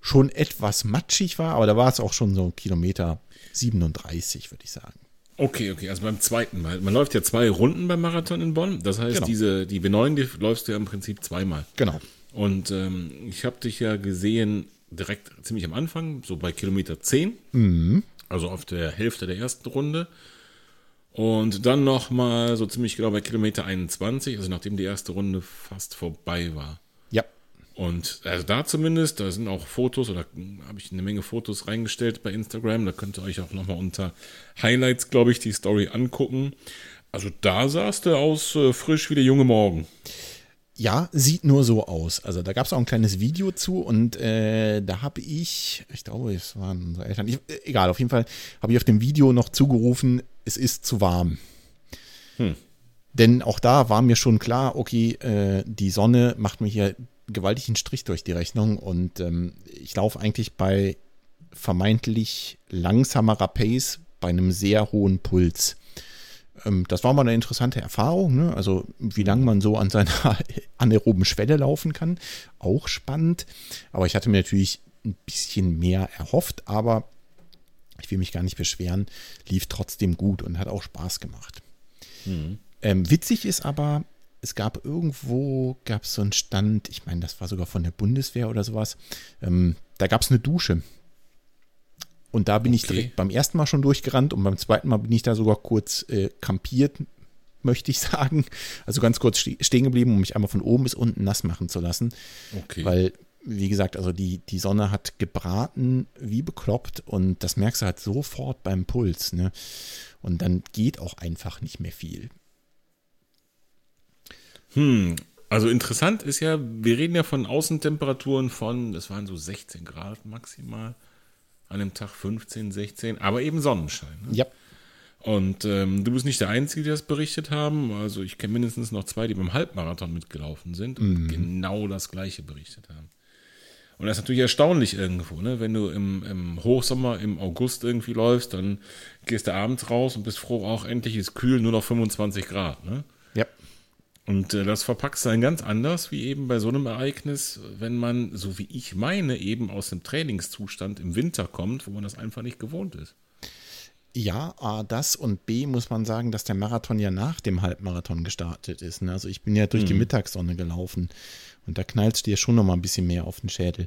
Speaker 3: schon etwas matschig war, aber da war es auch schon so Kilometer 37, würde ich sagen.
Speaker 2: Okay, okay, also beim zweiten Mal. Man läuft ja zwei Runden beim Marathon in Bonn. Das heißt,
Speaker 3: Genau.
Speaker 2: diese, die B9, die läufst du ja im Prinzip zweimal.
Speaker 3: Genau.
Speaker 2: Und ähm, ich habe dich ja gesehen direkt ziemlich am Anfang, so bei Kilometer 10.
Speaker 3: Mhm.
Speaker 2: Also auf der Hälfte der ersten Runde. Und dann nochmal so ziemlich genau bei Kilometer 21, also nachdem die erste Runde fast vorbei war. Und also da zumindest, da sind auch Fotos oder habe ich eine Menge Fotos reingestellt bei Instagram. Da könnt ihr euch auch nochmal unter Highlights, glaube ich, die Story angucken. Also da sahst du aus äh, frisch wie der junge Morgen.
Speaker 3: Ja, sieht nur so aus. Also da gab es auch ein kleines Video zu und äh, da habe ich, ich glaube, es waren unsere Eltern, ich, äh, egal, auf jeden Fall habe ich auf dem Video noch zugerufen, es ist zu warm.
Speaker 2: Hm.
Speaker 3: Denn auch da war mir schon klar, okay, äh, die Sonne macht mir hier gewaltig einen Strich durch die Rechnung und ähm, ich laufe eigentlich bei vermeintlich langsamerer Pace bei einem sehr hohen Puls. Ähm, das war mal eine interessante Erfahrung, ne? also wie lange man so an seiner anaeroben Schwelle laufen kann. Auch spannend, aber ich hatte mir natürlich ein bisschen mehr erhofft, aber ich will mich gar nicht beschweren, lief trotzdem gut und hat auch Spaß gemacht. Ähm, witzig ist aber, es gab irgendwo, gab es so einen Stand, ich meine, das war sogar von der Bundeswehr oder sowas, ähm, da gab es eine Dusche. Und da bin ich
Speaker 2: Okay.
Speaker 3: direkt beim ersten Mal schon durchgerannt und beim zweiten Mal bin ich da sogar kurz äh, kampiert, möchte ich sagen. Also ganz kurz ste stehen geblieben, um mich einmal von oben bis unten nass machen zu lassen.
Speaker 2: Okay.
Speaker 3: Weil, wie gesagt, also die, die Sonne hat gebraten wie bekloppt und das merkst du halt sofort beim Puls. Ne? Und dann geht auch einfach nicht mehr viel.
Speaker 2: Hm, also interessant ist ja, wir reden ja von Außentemperaturen von, das waren so 16 Grad maximal, an dem Tag 15, 16, aber eben Sonnenschein. Ne?
Speaker 3: Ja,
Speaker 2: Und ähm, du bist nicht der Einzige, die das berichtet haben. Also ich kenne mindestens noch zwei, die beim Halbmarathon mitgelaufen sind und genau das Gleiche berichtet haben. Und das ist natürlich erstaunlich irgendwo, ne? Wenn du im, im Hochsommer, im August irgendwie läufst, dann gehst du abends raus und bist froh, auch endlich ist kühl, nur noch 25 Grad, ne? Und äh, das verpackst du dann ganz anders, wie eben bei so einem Ereignis, wenn man, so wie ich meine, eben aus dem Trainingszustand im Winter kommt, wo man das einfach nicht gewohnt ist.
Speaker 3: Ja, A, das und B muss man sagen, dass der Marathon ja nach dem Halbmarathon gestartet ist. Ne? Also ich bin ja durch die Mittagssonne gelaufen und da knallt es dir schon noch mal ein bisschen mehr auf den Schädel.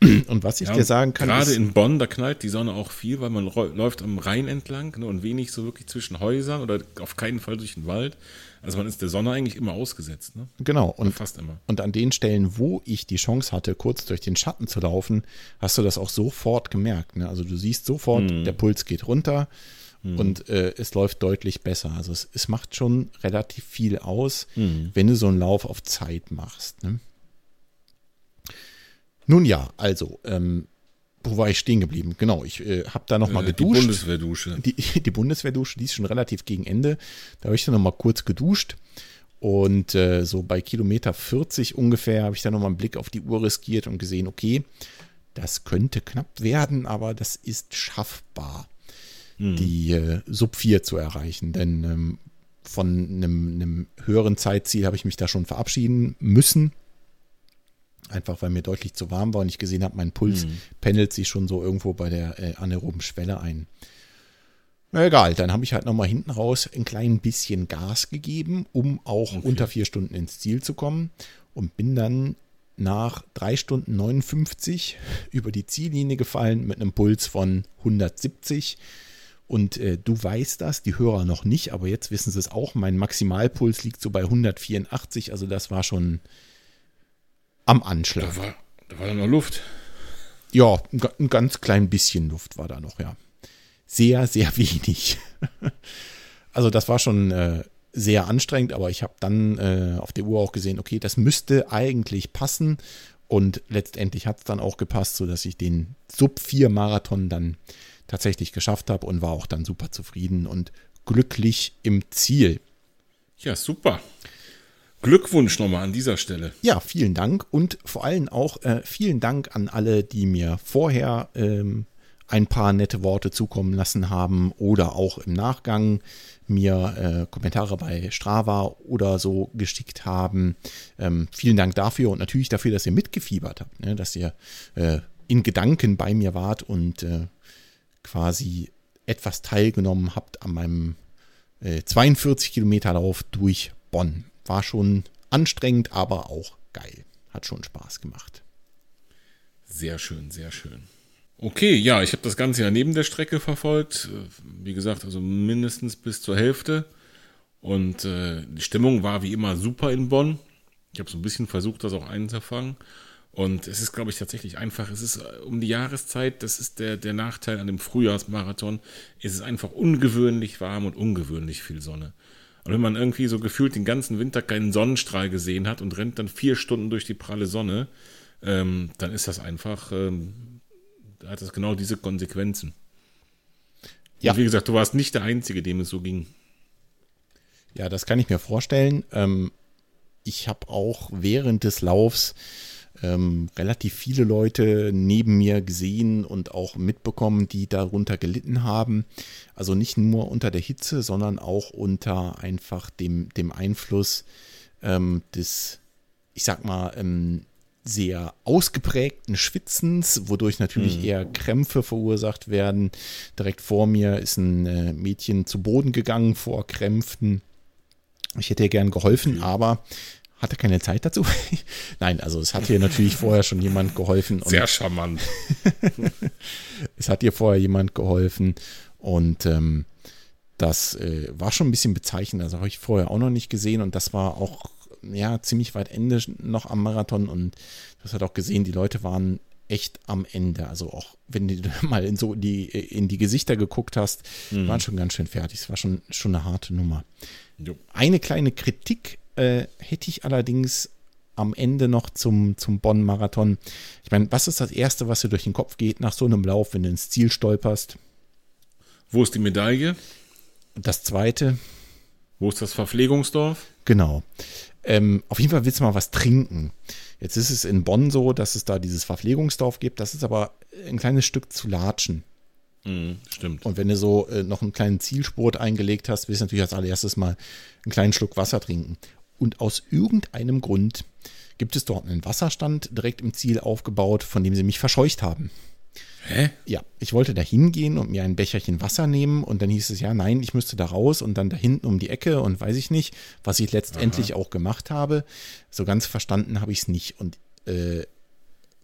Speaker 3: Und was ich
Speaker 2: Ja,
Speaker 3: dir sagen kann,
Speaker 2: Gerade in Bonn, da knallt die Sonne auch viel, weil man läuft am Rhein entlang ne, und wenig so wirklich zwischen Häusern oder auf keinen Fall durch den Wald. Also man ist der Sonne eigentlich immer ausgesetzt, ne?
Speaker 3: genau, und
Speaker 2: Fast immer.
Speaker 3: Und an den Stellen, wo ich die Chance hatte, kurz durch den Schatten zu laufen, hast du das auch sofort gemerkt. Ne? Also du siehst sofort, der Puls geht runter und äh, es läuft deutlich besser. Also es, es macht schon relativ viel aus, wenn du so einen Lauf auf Zeit machst. Ne? Nun ja, also, ähm, wo war ich stehen geblieben? Genau, ich äh, habe da nochmal
Speaker 2: Äh, die
Speaker 3: geduscht.
Speaker 2: Bundeswehrdusche.
Speaker 3: Die, die Bundeswehrdusche, die ist schon relativ gegen Ende. Da habe ich dann nochmal kurz geduscht. Und äh, so bei Kilometer 40 ungefähr habe ich dann nochmal einen Blick auf die Uhr riskiert und gesehen, okay, das könnte knapp werden, aber das ist schaffbar, die äh, Sub 4 zu erreichen. Denn ähm, von einem, einem höheren Zeitziel habe ich mich da schon verabschieden müssen. Einfach weil mir deutlich zu warm war und ich gesehen habe, mein Puls pendelt sich schon so irgendwo bei der äh, anaeroben Schwelle ein. Na egal, dann habe ich halt nochmal hinten raus ein klein bisschen Gas gegeben, um auch unter vier Stunden ins Ziel zu kommen und bin dann nach drei Stunden 59 über die Ziellinie gefallen mit einem Puls von 170. Und äh, du weißt das, die Hörer noch nicht, aber jetzt wissen sie es auch. Mein Maximalpuls liegt so bei 184, also das war schon am Anschlag.
Speaker 2: Da war, da war noch Luft.
Speaker 3: Ja, ein, ein ganz klein bisschen Luft war da noch, ja. Sehr, sehr wenig. also das war schon äh, sehr anstrengend, aber ich habe dann äh, auf der Uhr auch gesehen, okay, das müsste eigentlich passen. Und letztendlich hat es dann auch gepasst, sodass ich den Sub-4-Marathon dann tatsächlich geschafft habe und war auch dann super zufrieden und glücklich im Ziel.
Speaker 2: Ja, super. Glückwunsch nochmal an dieser Stelle.
Speaker 3: Ja, vielen Dank und vor allem auch äh, vielen Dank an alle, die mir vorher ähm, ein paar nette Worte zukommen lassen haben oder auch im Nachgang mir äh, Kommentare bei Strava oder so geschickt haben. Ähm, vielen Dank dafür und natürlich dafür, dass ihr mitgefiebert habt, ne? dass ihr äh, in Gedanken bei mir wart und äh, quasi etwas teilgenommen habt an meinem äh, 42 Kilometer Lauf durch Bonn. War schon anstrengend, aber auch geil. Hat schon Spaß gemacht.
Speaker 2: Sehr schön, sehr schön. Okay, ja, ich habe das Ganze ja neben der Strecke verfolgt. Äh, Wie gesagt, also mindestens bis zur Hälfte. Und äh, die Stimmung war wie immer super in Bonn. Ich habe so ein bisschen versucht, das auch einzufangen. Und es ist, glaube ich, tatsächlich einfach, es ist äh, um die Jahreszeit, das ist der, der Nachteil an dem Frühjahrsmarathon, es ist einfach ungewöhnlich warm und ungewöhnlich viel Sonne. Und wenn man irgendwie so gefühlt den ganzen Winter keinen Sonnenstrahl gesehen hat und rennt dann vier Stunden durch die pralle Sonne, ähm, dann ist das einfach, ähm, da hat das genau diese Konsequenzen.
Speaker 3: Ja.
Speaker 2: Und wie gesagt, du warst nicht der Einzige, dem es so ging.
Speaker 3: Ja, das kann ich mir vorstellen. Ähm, ich habe auch während des Laufs ähm, relativ viele Leute neben mir gesehen und auch mitbekommen, die darunter gelitten haben. Also nicht nur unter der Hitze, sondern auch unter einfach dem, dem Einfluss ähm, des, ich sag mal, ähm, sehr ausgeprägten Schwitzens, wodurch natürlich eher Krämpfe verursacht werden. Direkt vor mir ist ein äh, Mädchen zu Boden gegangen vor Krämpfen. Ich hätte ihr gern geholfen, aber hatte keine Zeit dazu. Nein, also es hat ihr natürlich vorher schon jemand geholfen.
Speaker 2: Sehr charmant.
Speaker 3: es hat ihr vorher jemand geholfen und ähm, das äh, war schon ein bisschen bezeichnend. Also habe ich vorher auch noch nicht gesehen und das war auch ja ziemlich weit Ende noch am Marathon und das hat auch gesehen, die Leute waren echt am Ende. Also auch wenn du mal in so die in die Gesichter geguckt hast, waren schon ganz schön fertig. Es war schon schon eine harte Nummer.
Speaker 2: Jo.
Speaker 3: Eine kleine Kritik äh, hätte ich allerdings am Ende noch zum, zum Bonn-Marathon. Ich meine, was ist das Erste, was dir durch den Kopf geht nach so einem Lauf, wenn du ins Ziel stolperst?
Speaker 2: Wo ist die Medaille?
Speaker 3: Das Zweite,
Speaker 2: Wo ist das Verpflegungsdorf?
Speaker 3: genau. Ähm, auf jeden Fall willst du mal was trinken. Jetzt ist es in Bonn so, dass es da dieses Verpflegungsdorf gibt. Das ist aber ein kleines Stück zu latschen.
Speaker 2: Mhm, stimmt.
Speaker 3: Und wenn du so äh, noch einen kleinen Zielspurt eingelegt hast, willst du natürlich als allererstes mal einen kleinen Schluck Wasser trinken. Und aus irgendeinem Grund gibt es dort einen Wasserstand direkt im Ziel aufgebaut, von dem sie mich verscheucht haben.
Speaker 2: Hä?
Speaker 3: Ja, ich wollte da hingehen und mir ein Becherchen Wasser nehmen und dann hieß es ja, nein, ich müsste da raus und dann da hinten um die Ecke und weiß ich nicht, was ich letztendlich auch gemacht habe. So ganz verstanden habe ich es nicht. Und äh,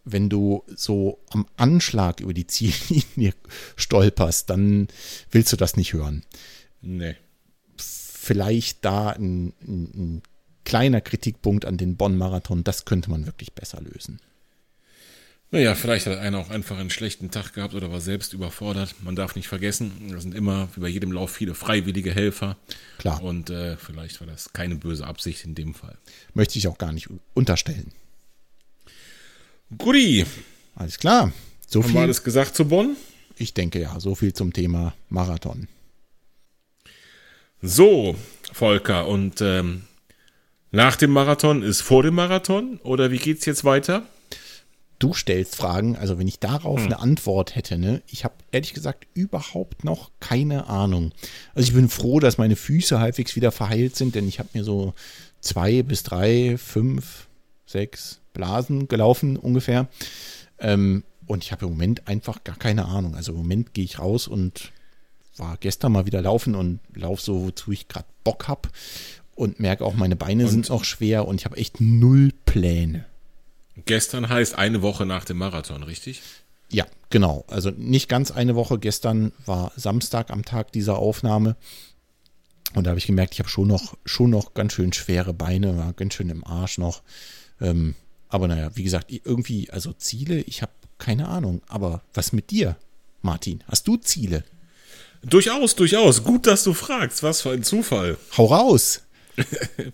Speaker 3: wenn du so am Anschlag über die Ziellinie stolperst, dann willst du das nicht hören.
Speaker 2: Nee.
Speaker 3: Vielleicht da ein, ein, ein kleiner Kritikpunkt an den Bonn-Marathon, das könnte man wirklich besser lösen.
Speaker 2: Naja, vielleicht hat einer auch einfach einen schlechten Tag gehabt oder war selbst überfordert. Man darf nicht vergessen, da sind immer wie bei jedem Lauf viele freiwillige Helfer.
Speaker 3: Klar.
Speaker 2: Und äh, vielleicht war das keine böse Absicht in dem Fall.
Speaker 3: Möchte ich auch gar nicht unterstellen.
Speaker 2: Guti,
Speaker 3: Alles klar. So
Speaker 2: haben wir
Speaker 3: viel,
Speaker 2: alles gesagt zu Bonn?
Speaker 3: ich denke ja, so viel zum Thema Marathon.
Speaker 2: So, Volker, und ähm, nach dem Marathon ist vor dem Marathon oder wie geht's jetzt weiter?
Speaker 3: Du stellst Fragen, also wenn ich darauf
Speaker 2: Hm.
Speaker 3: eine Antwort hätte, ne, ich habe ehrlich gesagt überhaupt noch keine Ahnung. Also ich bin froh, dass meine Füße halbwegs wieder verheilt sind, denn ich habe mir so zwei bis drei, fünf, sechs Blasen gelaufen ungefähr. Ähm, und ich habe im Moment einfach gar keine Ahnung. Also im Moment gehe ich raus und war gestern mal wieder laufen und lauf so, wozu ich gerade Bock hab und merke auch, meine Beine sind noch schwer und ich habe echt null Pläne.
Speaker 2: Gestern heißt eine Woche nach dem Marathon, richtig?
Speaker 3: Ja, genau. Also nicht ganz eine Woche. Gestern war Samstag am Tag dieser Aufnahme. Und da habe ich gemerkt, ich habe schon noch, schon noch ganz schön schwere Beine, war ganz schön im Arsch noch. Ähm, aber naja, wie gesagt, irgendwie, also Ziele, ich habe keine Ahnung. Aber was mit dir, Martin? Hast du Ziele?
Speaker 2: Durchaus, durchaus. Gut, dass du fragst. Was für ein Zufall.
Speaker 3: Hau raus!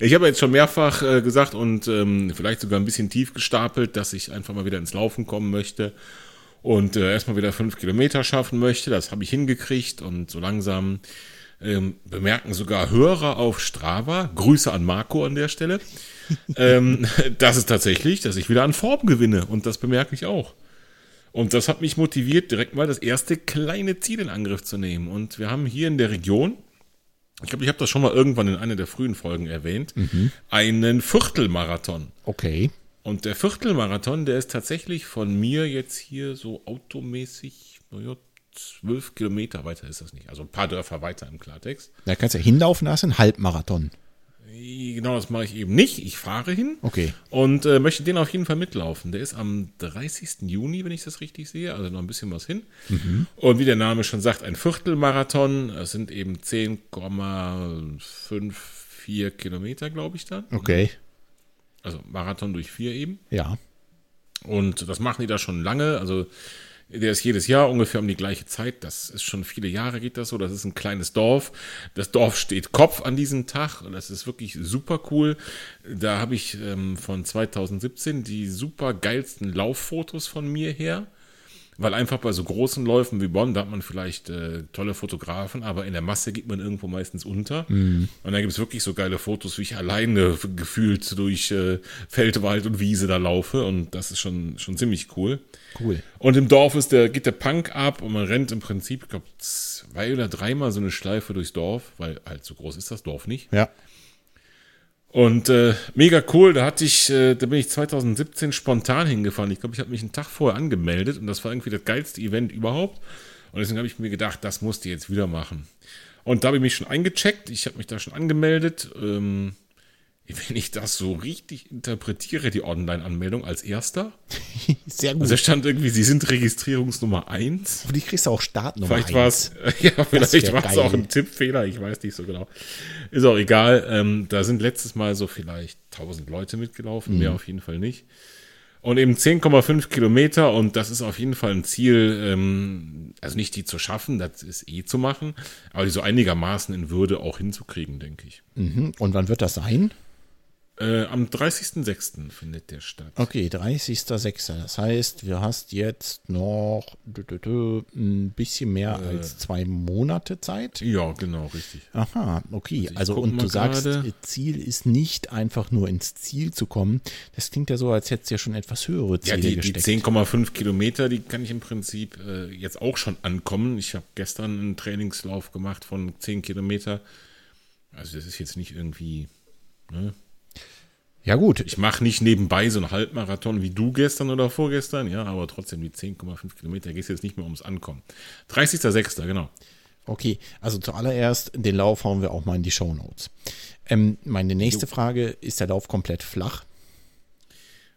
Speaker 2: Ich habe jetzt schon mehrfach äh, gesagt und ähm, vielleicht sogar ein bisschen tief gestapelt, dass ich einfach mal wieder ins Laufen kommen möchte und äh, erstmal wieder fünf Kilometer schaffen möchte. Das habe ich hingekriegt und so langsam ähm, bemerken sogar Hörer auf Strava, Grüße an Marco an der Stelle, ähm, dass es tatsächlich, dass ich wieder an Form gewinne und das bemerke ich auch. Und das hat mich motiviert, direkt mal das erste kleine Ziel in Angriff zu nehmen. Und wir haben hier in der Region, ich glaube, ich habe das schon mal irgendwann in einer der frühen Folgen erwähnt, einen Viertelmarathon.
Speaker 3: Okay.
Speaker 2: Und der Viertelmarathon, der ist tatsächlich von mir jetzt hier so automäßig, naja, zwölf Kilometer weiter ist das nicht. Also ein paar Dörfer weiter im Klartext.
Speaker 3: Da kannst du ja hinlaufen, da ist ein Halbmarathon.
Speaker 2: Genau, das mache ich eben nicht. Ich fahre hin
Speaker 3: Okay.
Speaker 2: und äh, möchte den auf jeden Fall mitlaufen. Der ist am 30. Juni, wenn ich das richtig sehe, also noch ein bisschen was hin. Und wie der Name schon sagt, ein Viertelmarathon. Es sind eben 10,54 Kilometer, glaube ich dann.
Speaker 3: Okay.
Speaker 2: Also Marathon durch vier eben.
Speaker 3: Ja.
Speaker 2: Und das machen die da schon lange. Also der ist jedes Jahr ungefähr um die gleiche Zeit. Das ist schon viele Jahre geht das so. Das ist ein kleines Dorf. Das Dorf steht Kopf an diesem Tag und das ist wirklich super cool. Da habe ich ähm, von 2017 die super geilsten Lauffotos von mir her. Weil einfach bei so großen Läufen wie Bonn, da hat man vielleicht äh, tolle Fotografen, aber in der Masse geht man irgendwo meistens unter. Und dann gibt es wirklich so geile Fotos, wie ich alleine gefühlt durch äh, Feld, Wald und Wiese da laufe. Und das ist schon, schon ziemlich cool.
Speaker 3: Cool.
Speaker 2: Und im Dorf ist der, geht der Punk ab und man rennt im Prinzip, ich glaube, zwei oder dreimal so eine Schleife durchs Dorf, weil halt so groß ist das Dorf nicht.
Speaker 3: Ja.
Speaker 2: Und äh, mega cool, da hatte ich, äh, da bin ich 2017 spontan hingefahren. Ich glaube, ich habe mich einen Tag vorher angemeldet und das war irgendwie das geilste Event überhaupt. Und deswegen habe ich mir gedacht, das musst du jetzt wieder machen. Und da habe ich mich schon eingecheckt, ich habe mich da schon angemeldet. Ähm, wenn ich das so richtig interpretiere, die Online-Anmeldung als erster.
Speaker 3: Sehr gut.
Speaker 2: Also da stand irgendwie, Sie sind Registrierungsnummer 1.
Speaker 3: Für dich kriegst du auch Startnummer
Speaker 2: Vielleicht war es, ja, vielleicht war es auch ein Tippfehler, ich weiß nicht so genau. Ist auch egal. Ähm, da sind letztes Mal so vielleicht 1000 Leute mitgelaufen,
Speaker 3: Mhm.
Speaker 2: mehr auf jeden Fall nicht. Und eben 10,5 Kilometer und das ist auf jeden Fall ein Ziel, ähm, also nicht die zu schaffen, das ist eh zu machen, aber die so einigermaßen in Würde auch hinzukriegen, denke ich.
Speaker 3: Mhm. Und wann wird das sein?
Speaker 2: Äh, am 30.06. findet der statt.
Speaker 3: Okay, 30.06. Das heißt, wir hast jetzt noch ein bisschen mehr als zwei Monate Zeit.
Speaker 2: Ja, genau, richtig.
Speaker 3: Aha, okay. Also,
Speaker 2: guck
Speaker 3: und du sagst,
Speaker 2: gerade.
Speaker 3: ihr Ziel ist nicht einfach nur ins Ziel zu kommen. Das klingt ja so, als hättest du ja schon etwas höhere
Speaker 2: Ja,
Speaker 3: Ziele
Speaker 2: die, die
Speaker 3: gesteckt.
Speaker 2: 10,5 Kilometer, die kann ich im Prinzip äh, jetzt auch schon ankommen. Ich habe gestern einen Trainingslauf gemacht von 10 Kilometer. Also das ist jetzt nicht irgendwie, ne?
Speaker 3: Ja, gut.
Speaker 2: Ich mache nicht nebenbei so einen Halbmarathon wie du gestern oder vorgestern, ja, aber trotzdem die 10,5 Kilometer geht es jetzt nicht mehr ums Ankommen. 30.06., genau.
Speaker 3: Okay, also zuallererst, den Lauf hauen wir auch mal in die Show Notes. Ähm, meine nächste Frage, ist der Lauf komplett flach?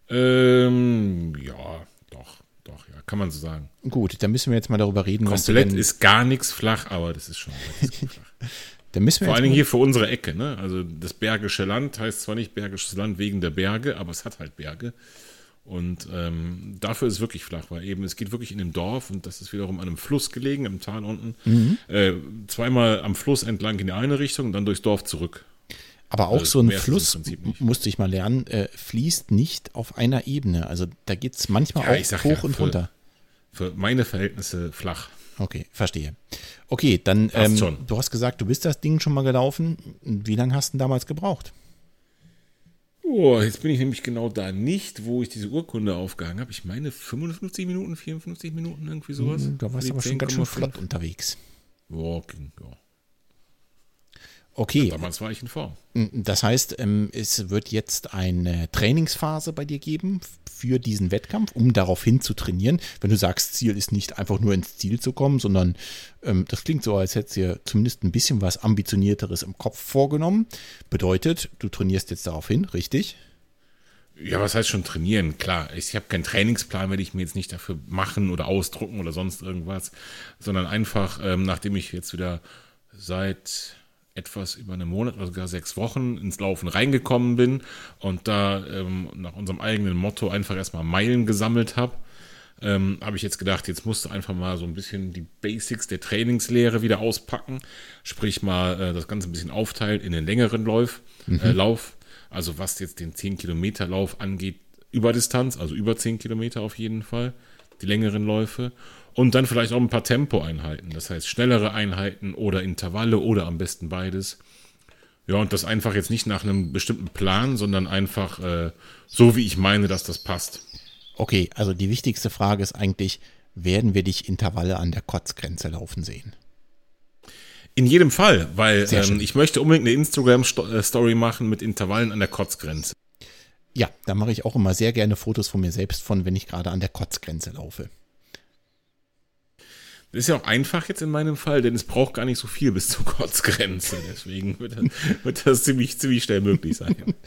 Speaker 2: Ähm, ja, doch, doch, ja, kann man so sagen.
Speaker 3: Gut, dann müssen wir jetzt mal darüber reden,
Speaker 2: Komplett ist gar nichts flach, aber das ist schon flach.
Speaker 3: dann müssen wir
Speaker 2: Vor allen Dingen hier für unsere Ecke, ne? Also das Bergische Land heißt zwar nicht Bergisches Land wegen der Berge, aber es hat halt Berge. Und ähm, dafür ist es wirklich flach, weil eben es geht wirklich in dem Dorf und das ist wiederum an einem Fluss gelegen, im Tal unten.
Speaker 3: Mhm.
Speaker 2: Äh, zweimal am Fluss entlang in die eine Richtung und dann durchs Dorf zurück.
Speaker 3: aber auch
Speaker 2: das
Speaker 3: so ein Fluss, musste ich mal lernen, äh, fließt nicht auf einer Ebene. Also da geht es manchmal
Speaker 2: Ja,
Speaker 3: auch hoch
Speaker 2: ja,
Speaker 3: und
Speaker 2: für-
Speaker 3: runter.
Speaker 2: Für meine Verhältnisse flach.
Speaker 3: Okay, verstehe. Okay, dann, ähm, du hast gesagt, du bist das Ding schon mal gelaufen. Wie lange hast du denn damals gebraucht?
Speaker 2: Oh, jetzt bin ich nämlich genau da nicht, wo ich diese Urkunde aufgehangen habe. Ich meine 55 Minuten, 54 Minuten, irgendwie sowas.
Speaker 3: Da warst du aber schon ganz schön
Speaker 2: 10,5.
Speaker 3: flott unterwegs.
Speaker 2: Walking, ja.
Speaker 3: Okay,
Speaker 2: Damals war ich in Form.
Speaker 3: das heißt, ähm, es wird jetzt eine Trainingsphase bei dir geben für diesen Wettkampf, um daraufhin zu trainieren. Wenn du sagst, Ziel ist nicht einfach nur ins Ziel zu kommen, sondern ähm, das klingt so, als hättest du dir zumindest ein bisschen was ambitionierteres im Kopf vorgenommen. Bedeutet, du trainierst jetzt darauf hin, richtig?
Speaker 2: Ja, was heißt schon trainieren? Klar, ich habe keinen Trainingsplan, werde ich mir jetzt nicht dafür machen oder ausdrucken oder sonst irgendwas, sondern einfach, ähm, nachdem ich jetzt wieder seit etwas über einem Monat oder sogar sechs Wochen ins Laufen reingekommen bin und da ähm, nach unserem eigenen Motto einfach erstmal Meilen gesammelt habe, ähm, habe ich jetzt gedacht, jetzt musst du einfach mal so ein bisschen die Basics der Trainingslehre wieder auspacken. Sprich mal äh, das Ganze ein bisschen aufteilt in den längeren Lauf, äh, Lauf. Also was jetzt den 10 Kilometer Lauf angeht, über Distanz, also über 10 Kilometer auf jeden Fall, die längeren Läufe. Und dann vielleicht auch ein paar Tempoeinheiten, das heißt schnellere Einheiten oder Intervalle oder am besten beides. Ja, und das einfach jetzt nicht nach einem bestimmten Plan, sondern einfach äh, so, wie ich meine, dass das passt.
Speaker 3: Okay, also die wichtigste Frage ist eigentlich, werden wir dich Intervalle an der Kotzgrenze laufen sehen?
Speaker 2: In jedem Fall, weil ähm, ich möchte unbedingt eine Instagram-Story machen mit Intervallen an der Kotzgrenze.
Speaker 3: Ja, da mache ich auch immer sehr gerne Fotos von mir selbst von, wenn ich gerade an der Kotzgrenze laufe.
Speaker 2: Das ist ja auch einfach jetzt in meinem Fall, denn es braucht gar nicht so viel bis zur Kotzgrenze. Deswegen wird das, wird das ziemlich, ziemlich schnell möglich sein. Ja.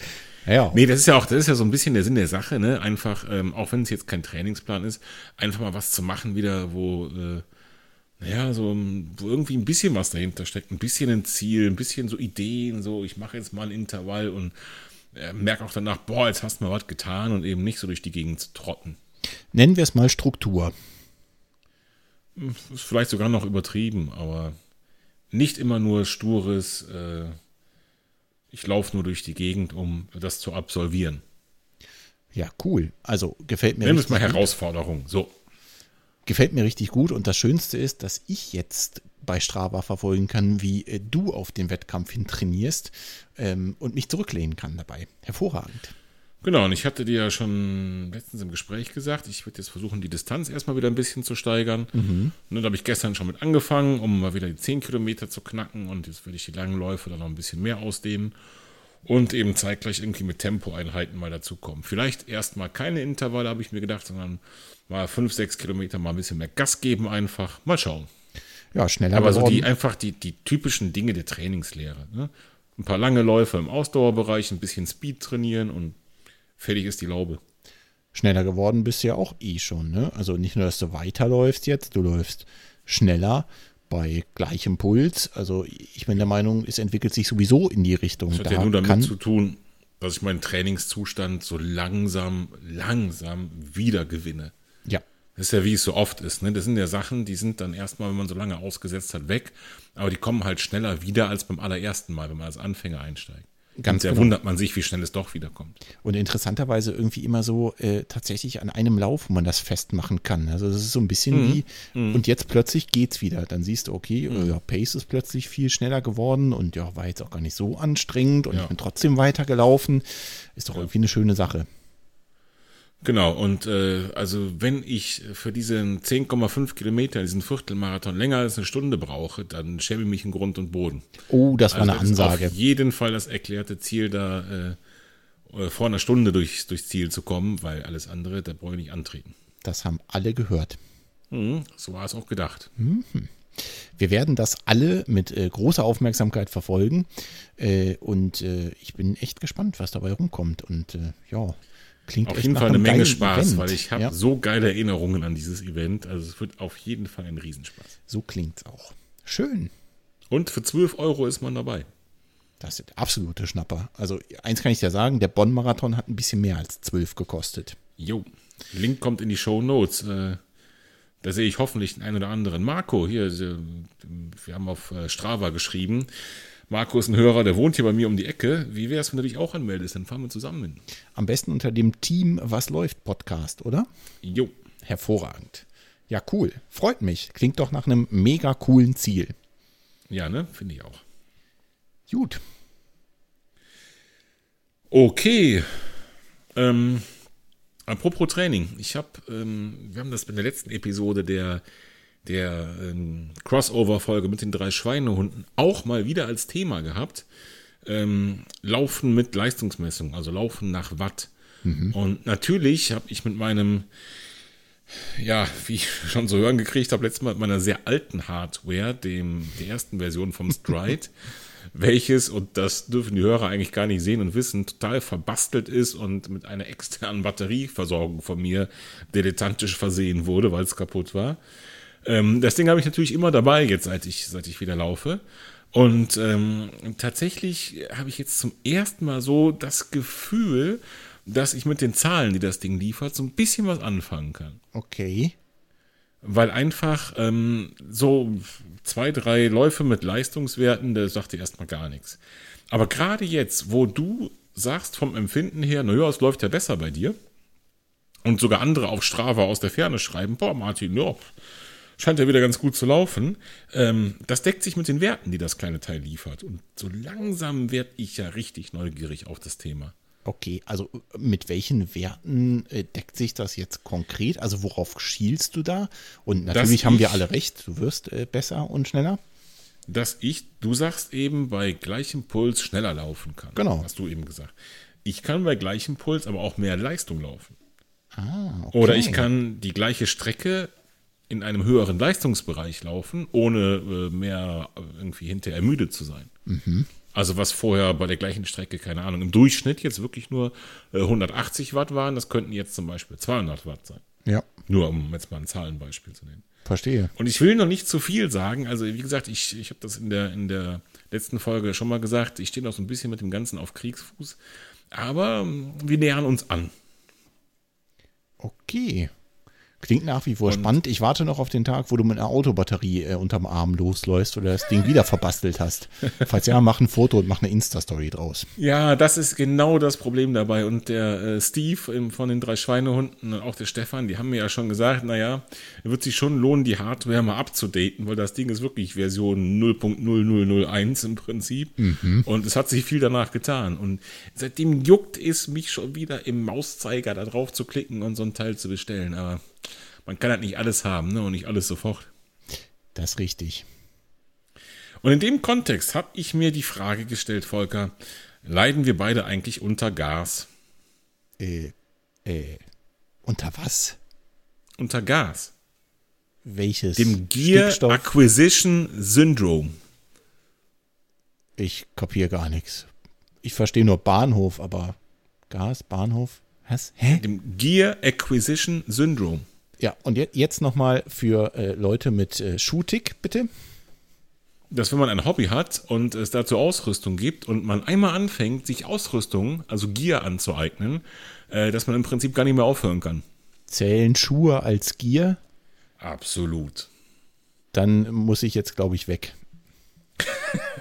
Speaker 3: Ja,
Speaker 2: Nee, das ist ja auch, das ist ja so ein bisschen der Sinn der Sache, ne? Einfach, ähm, auch wenn es jetzt kein Trainingsplan ist, einfach mal was zu machen wieder, wo, äh, naja, so, ähm, wo irgendwie ein bisschen was dahinter steckt, ein bisschen ein Ziel, ein bisschen so Ideen, so, ich mache jetzt mal ein Intervall und äh, merke auch danach, boah, jetzt hast du mal was getan und eben nicht so durch die Gegend zu trotten.
Speaker 3: nennen wir es mal Struktur.
Speaker 2: Ist vielleicht sogar noch übertrieben, aber nicht immer nur stures, äh, ich laufe nur durch die Gegend, um das zu absolvieren.
Speaker 3: Ja, cool. Also gefällt mir
Speaker 2: wir es mal
Speaker 3: gut.
Speaker 2: Herausforderung. So.
Speaker 3: Gefällt mir richtig gut und das Schönste ist, dass ich jetzt bei Strava verfolgen kann, wie äh, du auf den Wettkampf hin trainierst ähm, und mich zurücklehnen kann dabei. Hervorragend.
Speaker 2: Genau, und ich hatte dir ja schon letztens im Gespräch gesagt, ich würde jetzt versuchen, die Distanz erstmal wieder ein bisschen zu steigern. Und da habe ich gestern schon mit angefangen, um mal wieder die 10 Kilometer zu knacken. Und jetzt will ich die langen Läufe dann noch ein bisschen mehr ausdehnen. Und eben zeitgleich irgendwie mit Tempoeinheiten mal dazukommen. Vielleicht erstmal keine Intervalle, habe ich mir gedacht, sondern mal 5, 6 Kilometer mal ein bisschen mehr Gas geben einfach. Mal schauen.
Speaker 3: Ja, schneller
Speaker 2: Aber so
Speaker 3: geworden.
Speaker 2: die einfach die, die typischen Dinge der Trainingslehre. Ne? Ein paar lange Läufe im Ausdauerbereich, ein bisschen Speed trainieren und fertig ist die Laube.
Speaker 3: schneller geworden bist du ja auch eh schon. Ne? Also nicht nur, dass du weiterläufst jetzt, du läufst schneller bei gleichem Puls. Also ich bin der Meinung, es entwickelt sich sowieso in die Richtung.
Speaker 2: Das hat
Speaker 3: Da
Speaker 2: ja nur damit zu tun, dass ich meinen Trainingszustand so langsam, langsam wieder gewinne.
Speaker 3: ja,
Speaker 2: Das ist ja, wie es so oft ist. Ne? Das sind ja Sachen, die sind dann erstmal, wenn man so lange ausgesetzt hat, weg. Aber die kommen halt schneller wieder als beim allerersten Mal, wenn man als Anfänger einsteigt.
Speaker 3: Ganz
Speaker 2: da
Speaker 3: genau.
Speaker 2: wundert man sich, wie schnell es doch wiederkommt.
Speaker 3: Und interessanterweise irgendwie immer so äh, tatsächlich an einem Lauf, wo man das festmachen kann. Also das ist so ein bisschen
Speaker 2: Mhm.
Speaker 3: wie, und jetzt plötzlich geht's wieder. Dann siehst du, okay, äh, ja, Pace ist plötzlich viel schneller geworden und ja, war jetzt auch gar nicht so anstrengend und
Speaker 2: Ja.
Speaker 3: ich bin trotzdem weitergelaufen. Ist doch irgendwie eine schöne Sache.
Speaker 2: Genau, und äh, also wenn ich für diesen 10,5 Kilometer, diesen Viertelmarathon länger als eine Stunde brauche, dann schäme ich mich in Grund und Boden.
Speaker 3: Oh, das war
Speaker 2: Also
Speaker 3: eine
Speaker 2: das ist
Speaker 3: Ansage.
Speaker 2: auf jeden Fall das erklärte Ziel da. Äh, äh, vor einer Stunde durchs, durchs Ziel zu kommen, weil alles andere, da brauche ich nicht antreten.
Speaker 3: Das haben alle gehört.
Speaker 2: Mhm, so war es auch gedacht.
Speaker 3: Wir werden das alle mit äh, großer Aufmerksamkeit verfolgen. Äh, und äh, ich bin echt gespannt, was dabei rumkommt. Und äh, ja, klingt
Speaker 2: Auf jeden Fall eine Menge Spaß,
Speaker 3: Event.
Speaker 2: weil ich habe
Speaker 3: Ja,
Speaker 2: so geile Erinnerungen an dieses Event. Also es wird auf jeden Fall ein Riesenspaß.
Speaker 3: so klingt's auch. Schön.
Speaker 2: Und für 12 Euro ist man dabei.
Speaker 3: Das ist der absolute Schnapper. Also eins kann ich dir sagen, der Bonn-Marathon hat ein bisschen mehr als zwölf gekostet.
Speaker 2: Jo. Link kommt in die Show Notes. Äh, da sehe ich hoffentlich den einen oder anderen. Marco, hier, äh, wir haben auf äh, Strava geschrieben. Marco ist ein Hörer, der wohnt hier bei mir um die Ecke. Wie wäre es, wenn du dich auch anmeldest? Dann fahren wir zusammen hin.
Speaker 3: Am besten unter dem Team Was läuft Podcast, oder?
Speaker 2: Jo.
Speaker 3: Hervorragend. Ja, cool. Freut mich. Klingt doch nach einem mega coolen Ziel.
Speaker 2: Ja, ne? Finde ich auch.
Speaker 3: Gut.
Speaker 2: Okay. Ähm, apropos Training. Ich habe, ähm, wir haben das in der letzten Episode der, der ähm, Crossover-Folge mit den drei Schweinehunden auch mal wieder als Thema gehabt. Ähm, Laufen mit Leistungsmessung, also Laufen nach Watt. Und natürlich habe ich mit meinem, ja, wie ich schon so hören gekriegt habe, letztes Mal mit meiner sehr alten Hardware, dem, der ersten Version vom Stride, welches, und das dürfen die Hörer eigentlich gar nicht sehen und wissen, total verbastelt ist und mit einer externen Batterieversorgung von mir dilettantisch versehen wurde, weil es kaputt war. Ähm, das Ding habe ich natürlich immer dabei, jetzt seit ich, seit ich wieder laufe. Und ähm, tatsächlich habe ich jetzt zum ersten Mal so das Gefühl, dass ich mit den Zahlen, die das Ding liefert, so ein bisschen was anfangen kann.
Speaker 3: Okay.
Speaker 2: Weil einfach ähm, so zwei, drei Läufe mit Leistungswerten, das sagt dir erstmal gar nichts. Aber gerade jetzt, wo du sagst vom Empfinden her, naja, es läuft ja besser bei dir, und sogar andere auf Strava aus der Ferne schreiben, boah, Martin, ja, scheint ja wieder ganz gut zu laufen. Ähm, das deckt sich mit den Werten, die das kleine Teil liefert. Und so langsam werde ich ja richtig neugierig auf das Thema.
Speaker 3: Okay, also mit welchen Werten äh, deckt sich das jetzt konkret? Also worauf schielst du da? Und natürlich
Speaker 2: Dass
Speaker 3: haben wir
Speaker 2: ich-
Speaker 3: alle recht, du wirst äh, besser und schneller.
Speaker 2: dass ich, du sagst eben, bei gleichem Puls schneller laufen kann.
Speaker 3: Genau.
Speaker 2: Hast du eben gesagt. Ich kann bei gleichem Puls aber auch mehr Leistung laufen.
Speaker 3: Ah, okay.
Speaker 2: Oder ich kann die gleiche Strecke in einem höheren Leistungsbereich laufen, ohne äh, mehr äh, irgendwie hinterher müde zu sein. Also was vorher bei der gleichen Strecke, keine Ahnung, im Durchschnitt jetzt wirklich nur äh, 180 Watt waren, das könnten jetzt zum Beispiel 200 Watt sein.
Speaker 3: Ja,
Speaker 2: Nur um jetzt mal ein Zahlenbeispiel zu nennen.
Speaker 3: verstehe.
Speaker 2: Und ich will noch nicht zu viel sagen. Also, wie gesagt, ich, ich habe das in der, in der letzten Folge schon mal gesagt. Ich stehe noch so ein bisschen mit dem Ganzen auf Kriegsfuß. Aber ähm, wir nähern uns an.
Speaker 3: Okay. Klingt nach wie vor spannend. Ich warte noch auf den Tag, wo du mit einer Autobatterie äh, unterm Arm losläufst oder das Ding wieder verbastelt hast. Falls ja, mach ein Foto und mach eine Insta-Story draus.
Speaker 2: Ja, das ist genau das Problem dabei. Und der äh, Steve ähm, von den drei Schweinehunden und auch der Stefan, die haben mir ja schon gesagt, naja, wird sich schon lohnen, die Hardware mal abzudaten, weil das Ding ist wirklich Version 0.0001 im Prinzip. Und es hat sich viel danach getan. Und seitdem juckt es mich schon wieder im Mauszeiger da drauf zu klicken und so ein Teil zu bestellen. Aber man kann halt nicht alles haben, ne? Und nicht alles sofort.
Speaker 3: Das ist richtig.
Speaker 2: Und in dem Kontext habe ich mir die Frage gestellt, Volker, leiden wir beide eigentlich unter Gas?
Speaker 3: Äh, äh, unter was?
Speaker 2: Unter Gas.
Speaker 3: Welches?
Speaker 2: Dem Gear
Speaker 3: Stickstoff?
Speaker 2: Acquisition Syndrome.
Speaker 3: Ich kapiere gar nichts. Ich verstehe nur Bahnhof, aber Gas, Bahnhof? Was? Hä?
Speaker 2: Dem Gear Acquisition Syndrome.
Speaker 3: Ja, und je- jetzt nochmal für äh, Leute mit äh, Schuhtick, bitte.
Speaker 2: Dass wenn man ein Hobby hat und es dazu Ausrüstung gibt und man einmal anfängt, sich Ausrüstung, also Gear anzueignen, äh, dass man im Prinzip gar nicht mehr aufhören kann.
Speaker 3: Zählen Schuhe als Gier?
Speaker 2: Absolut.
Speaker 3: Dann muss ich jetzt, glaube ich, weg.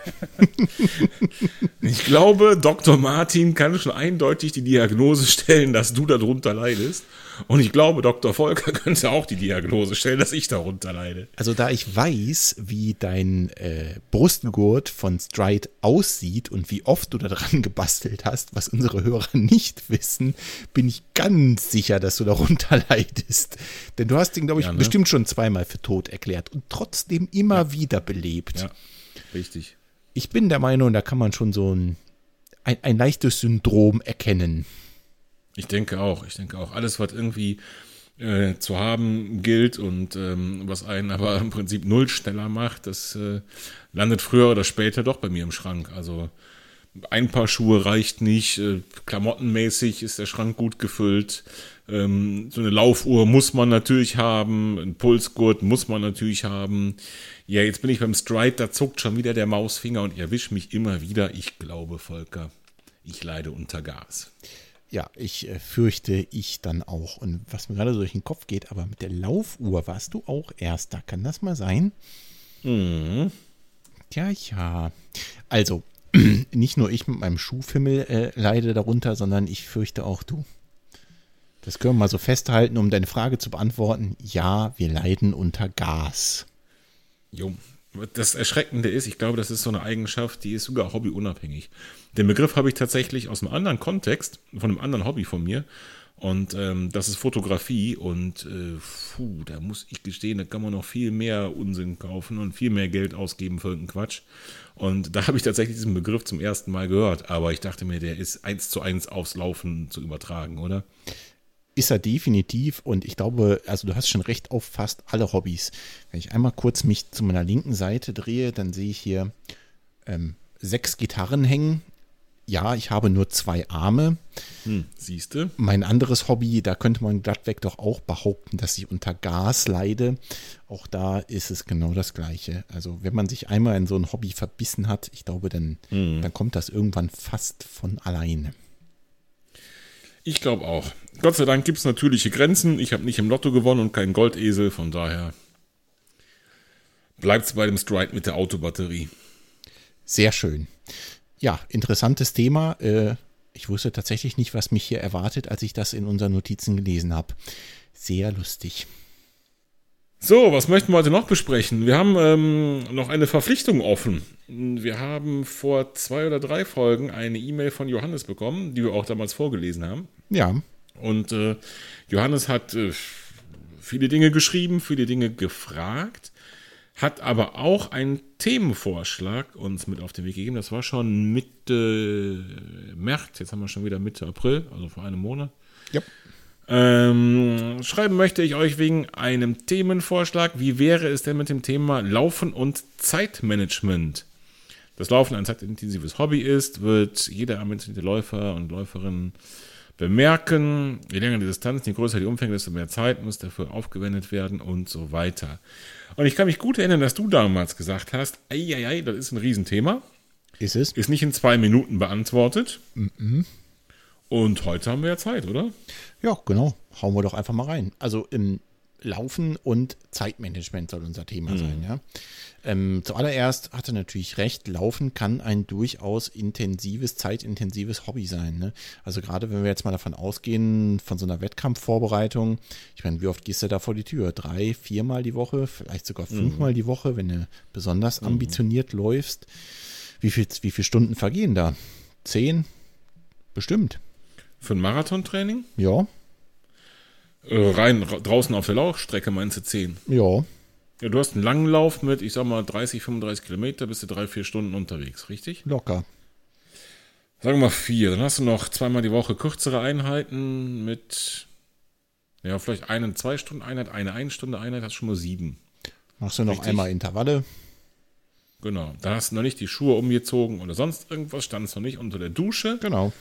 Speaker 2: Ich glaube, Dr. Martin kann schon eindeutig die Diagnose stellen, dass du darunter leidest. Und ich glaube, Dr. Volker könnte auch die Diagnose stellen, dass ich darunter leide.
Speaker 3: Also da ich weiß, wie dein äh, Brustgurt von Stride aussieht und wie oft du da dran gebastelt hast, was unsere Hörer nicht wissen, bin ich ganz sicher, dass du darunter leidest. Denn du hast ihn, glaube ich,
Speaker 2: Ja, ne?
Speaker 3: bestimmt schon zweimal für tot erklärt und trotzdem immer wieder belebt.
Speaker 2: Ja, richtig.
Speaker 3: Ich bin der Meinung, da kann man schon so ein ein, ein leichtes Syndrom erkennen.
Speaker 2: Ich denke auch, ich denke auch. Alles, was irgendwie äh, zu haben gilt und ähm, was einen aber im Prinzip null schneller macht, das äh, landet früher oder später doch bei mir im Schrank. Also ein paar Schuhe reicht nicht, äh, klamottenmäßig ist der Schrank gut gefüllt. Ähm, so eine Laufuhr muss man natürlich haben, ein Pulsgurt muss man natürlich haben. Ja, jetzt bin ich beim Stride, da zuckt schon wieder der Mausfinger und erwischt mich immer wieder. Ich glaube, Volker, ich leide unter Gas.
Speaker 3: Ja, ich äh, fürchte ich dann auch. Und was mir gerade so durch den Kopf geht, aber mit der Laufuhr warst du auch Erster. Kann das mal sein?
Speaker 2: Mhm.
Speaker 3: Ja, ja. Also, nicht nur ich mit meinem Schuhfimmel äh, leide darunter, sondern ich fürchte auch du. Das können wir mal so festhalten, um deine Frage zu beantworten. Ja, wir leiden unter Gas.
Speaker 2: Jo. Das Erschreckende ist, ich glaube, das ist so eine Eigenschaft, die ist sogar hobbyunabhängig. Den Begriff habe ich tatsächlich aus einem anderen Kontext, von einem anderen Hobby von mir. Und ähm, das ist Fotografie. Und äh, puh, da muss ich gestehen, da kann man noch viel mehr Unsinn kaufen und viel mehr Geld ausgeben für irgendeinen Quatsch. Und da habe ich tatsächlich diesen Begriff zum ersten Mal gehört. Aber ich dachte mir, der ist eins zu eins aufs Laufen zu übertragen, oder?
Speaker 3: Ist er definitiv und ich glaube, also du hast schon recht auf fast alle Hobbys. Wenn ich einmal kurz mich zu meiner linken Seite drehe, dann sehe ich hier ähm, sechs Gitarren hängen. Ja, ich habe nur zwei Arme.
Speaker 2: Hm, siehste.
Speaker 3: Mein anderes Hobby, da könnte man glattweg doch auch behaupten, dass ich unter Gas leide. Auch da ist es genau das Gleiche. Also wenn man sich einmal in so ein Hobby verbissen hat, ich glaube, dann, hm. dann kommt das irgendwann fast von alleine.
Speaker 2: Ich glaube auch. Gott sei Dank gibt es natürliche Grenzen. Ich habe nicht im Lotto gewonnen und keinen Goldesel, von daher bleibt es bei dem Stride mit der Autobatterie.
Speaker 3: Sehr schön. Ja, interessantes Thema. Äh, ich wusste tatsächlich nicht, was mich hier erwartet, als ich das in unseren Notizen gelesen habe. Sehr lustig.
Speaker 2: So, was möchten wir heute noch besprechen? Wir haben ähm, noch eine Verpflichtung offen. Wir haben vor zwei oder drei Folgen eine E-Mail von Johannes bekommen, die wir auch damals vorgelesen haben.
Speaker 3: Ja.
Speaker 2: Und äh, Johannes hat äh, viele Dinge geschrieben, viele Dinge gefragt, hat aber auch einen Themenvorschlag uns mit auf den Weg gegeben. Das war schon Mitte März, jetzt haben wir schon wieder Mitte April, also vor einem Monat.
Speaker 3: Ja.
Speaker 2: Ähm, schreiben möchte ich euch wegen einem Themenvorschlag. Wie wäre es denn mit dem Thema Laufen und Zeitmanagement? Das Laufen ein zeitintensives Hobby ist, wird jeder ambitionierte Läufer und Läuferin bemerken. Je länger die Distanz, je größer die Umfänge, desto mehr Zeit muss dafür aufgewendet werden und so weiter. Und ich kann mich gut erinnern, dass du damals gesagt hast, ei, das ist ein Riesenthema.
Speaker 3: Ist es?
Speaker 2: Ist nicht in zwei Minuten beantwortet. Mhm. Und heute haben wir ja Zeit, oder?
Speaker 3: Ja, genau. Hauen wir doch einfach mal rein. Also im Laufen und Zeitmanagement soll unser Thema mhm. sein, ja. Ähm, zuallererst hatte natürlich recht, Laufen kann ein durchaus intensives, zeitintensives Hobby sein. Ne? Also gerade wenn wir jetzt mal davon ausgehen, von so einer Wettkampfvorbereitung, ich meine, wie oft gehst du da vor die Tür? Drei, viermal die Woche, vielleicht sogar mhm. fünfmal mhm. die Woche, wenn du besonders mhm. ambitioniert läufst. Wie viel, wie viele Stunden vergehen da? Zehn? Bestimmt.
Speaker 2: Für ein Marathontraining?
Speaker 3: Ja.
Speaker 2: Äh, rein draußen auf der Laufstrecke meinst du 10?
Speaker 3: Ja.
Speaker 2: Ja, du hast einen langen Lauf mit, ich sag mal, 30, 35 Kilometer, bist du drei, vier Stunden unterwegs, richtig?
Speaker 3: Locker.
Speaker 2: Sagen wir mal vier. Dann hast du noch zweimal die Woche kürzere Einheiten mit, ja, vielleicht eine, zwei Stunden Einheit, eine eine Stunde Einheit, hast du schon mal sieben.
Speaker 3: Machst du noch richtig? einmal Intervalle?
Speaker 2: Genau. Da hast du noch nicht die Schuhe umgezogen oder sonst irgendwas, standst noch nicht unter der Dusche.
Speaker 3: Genau.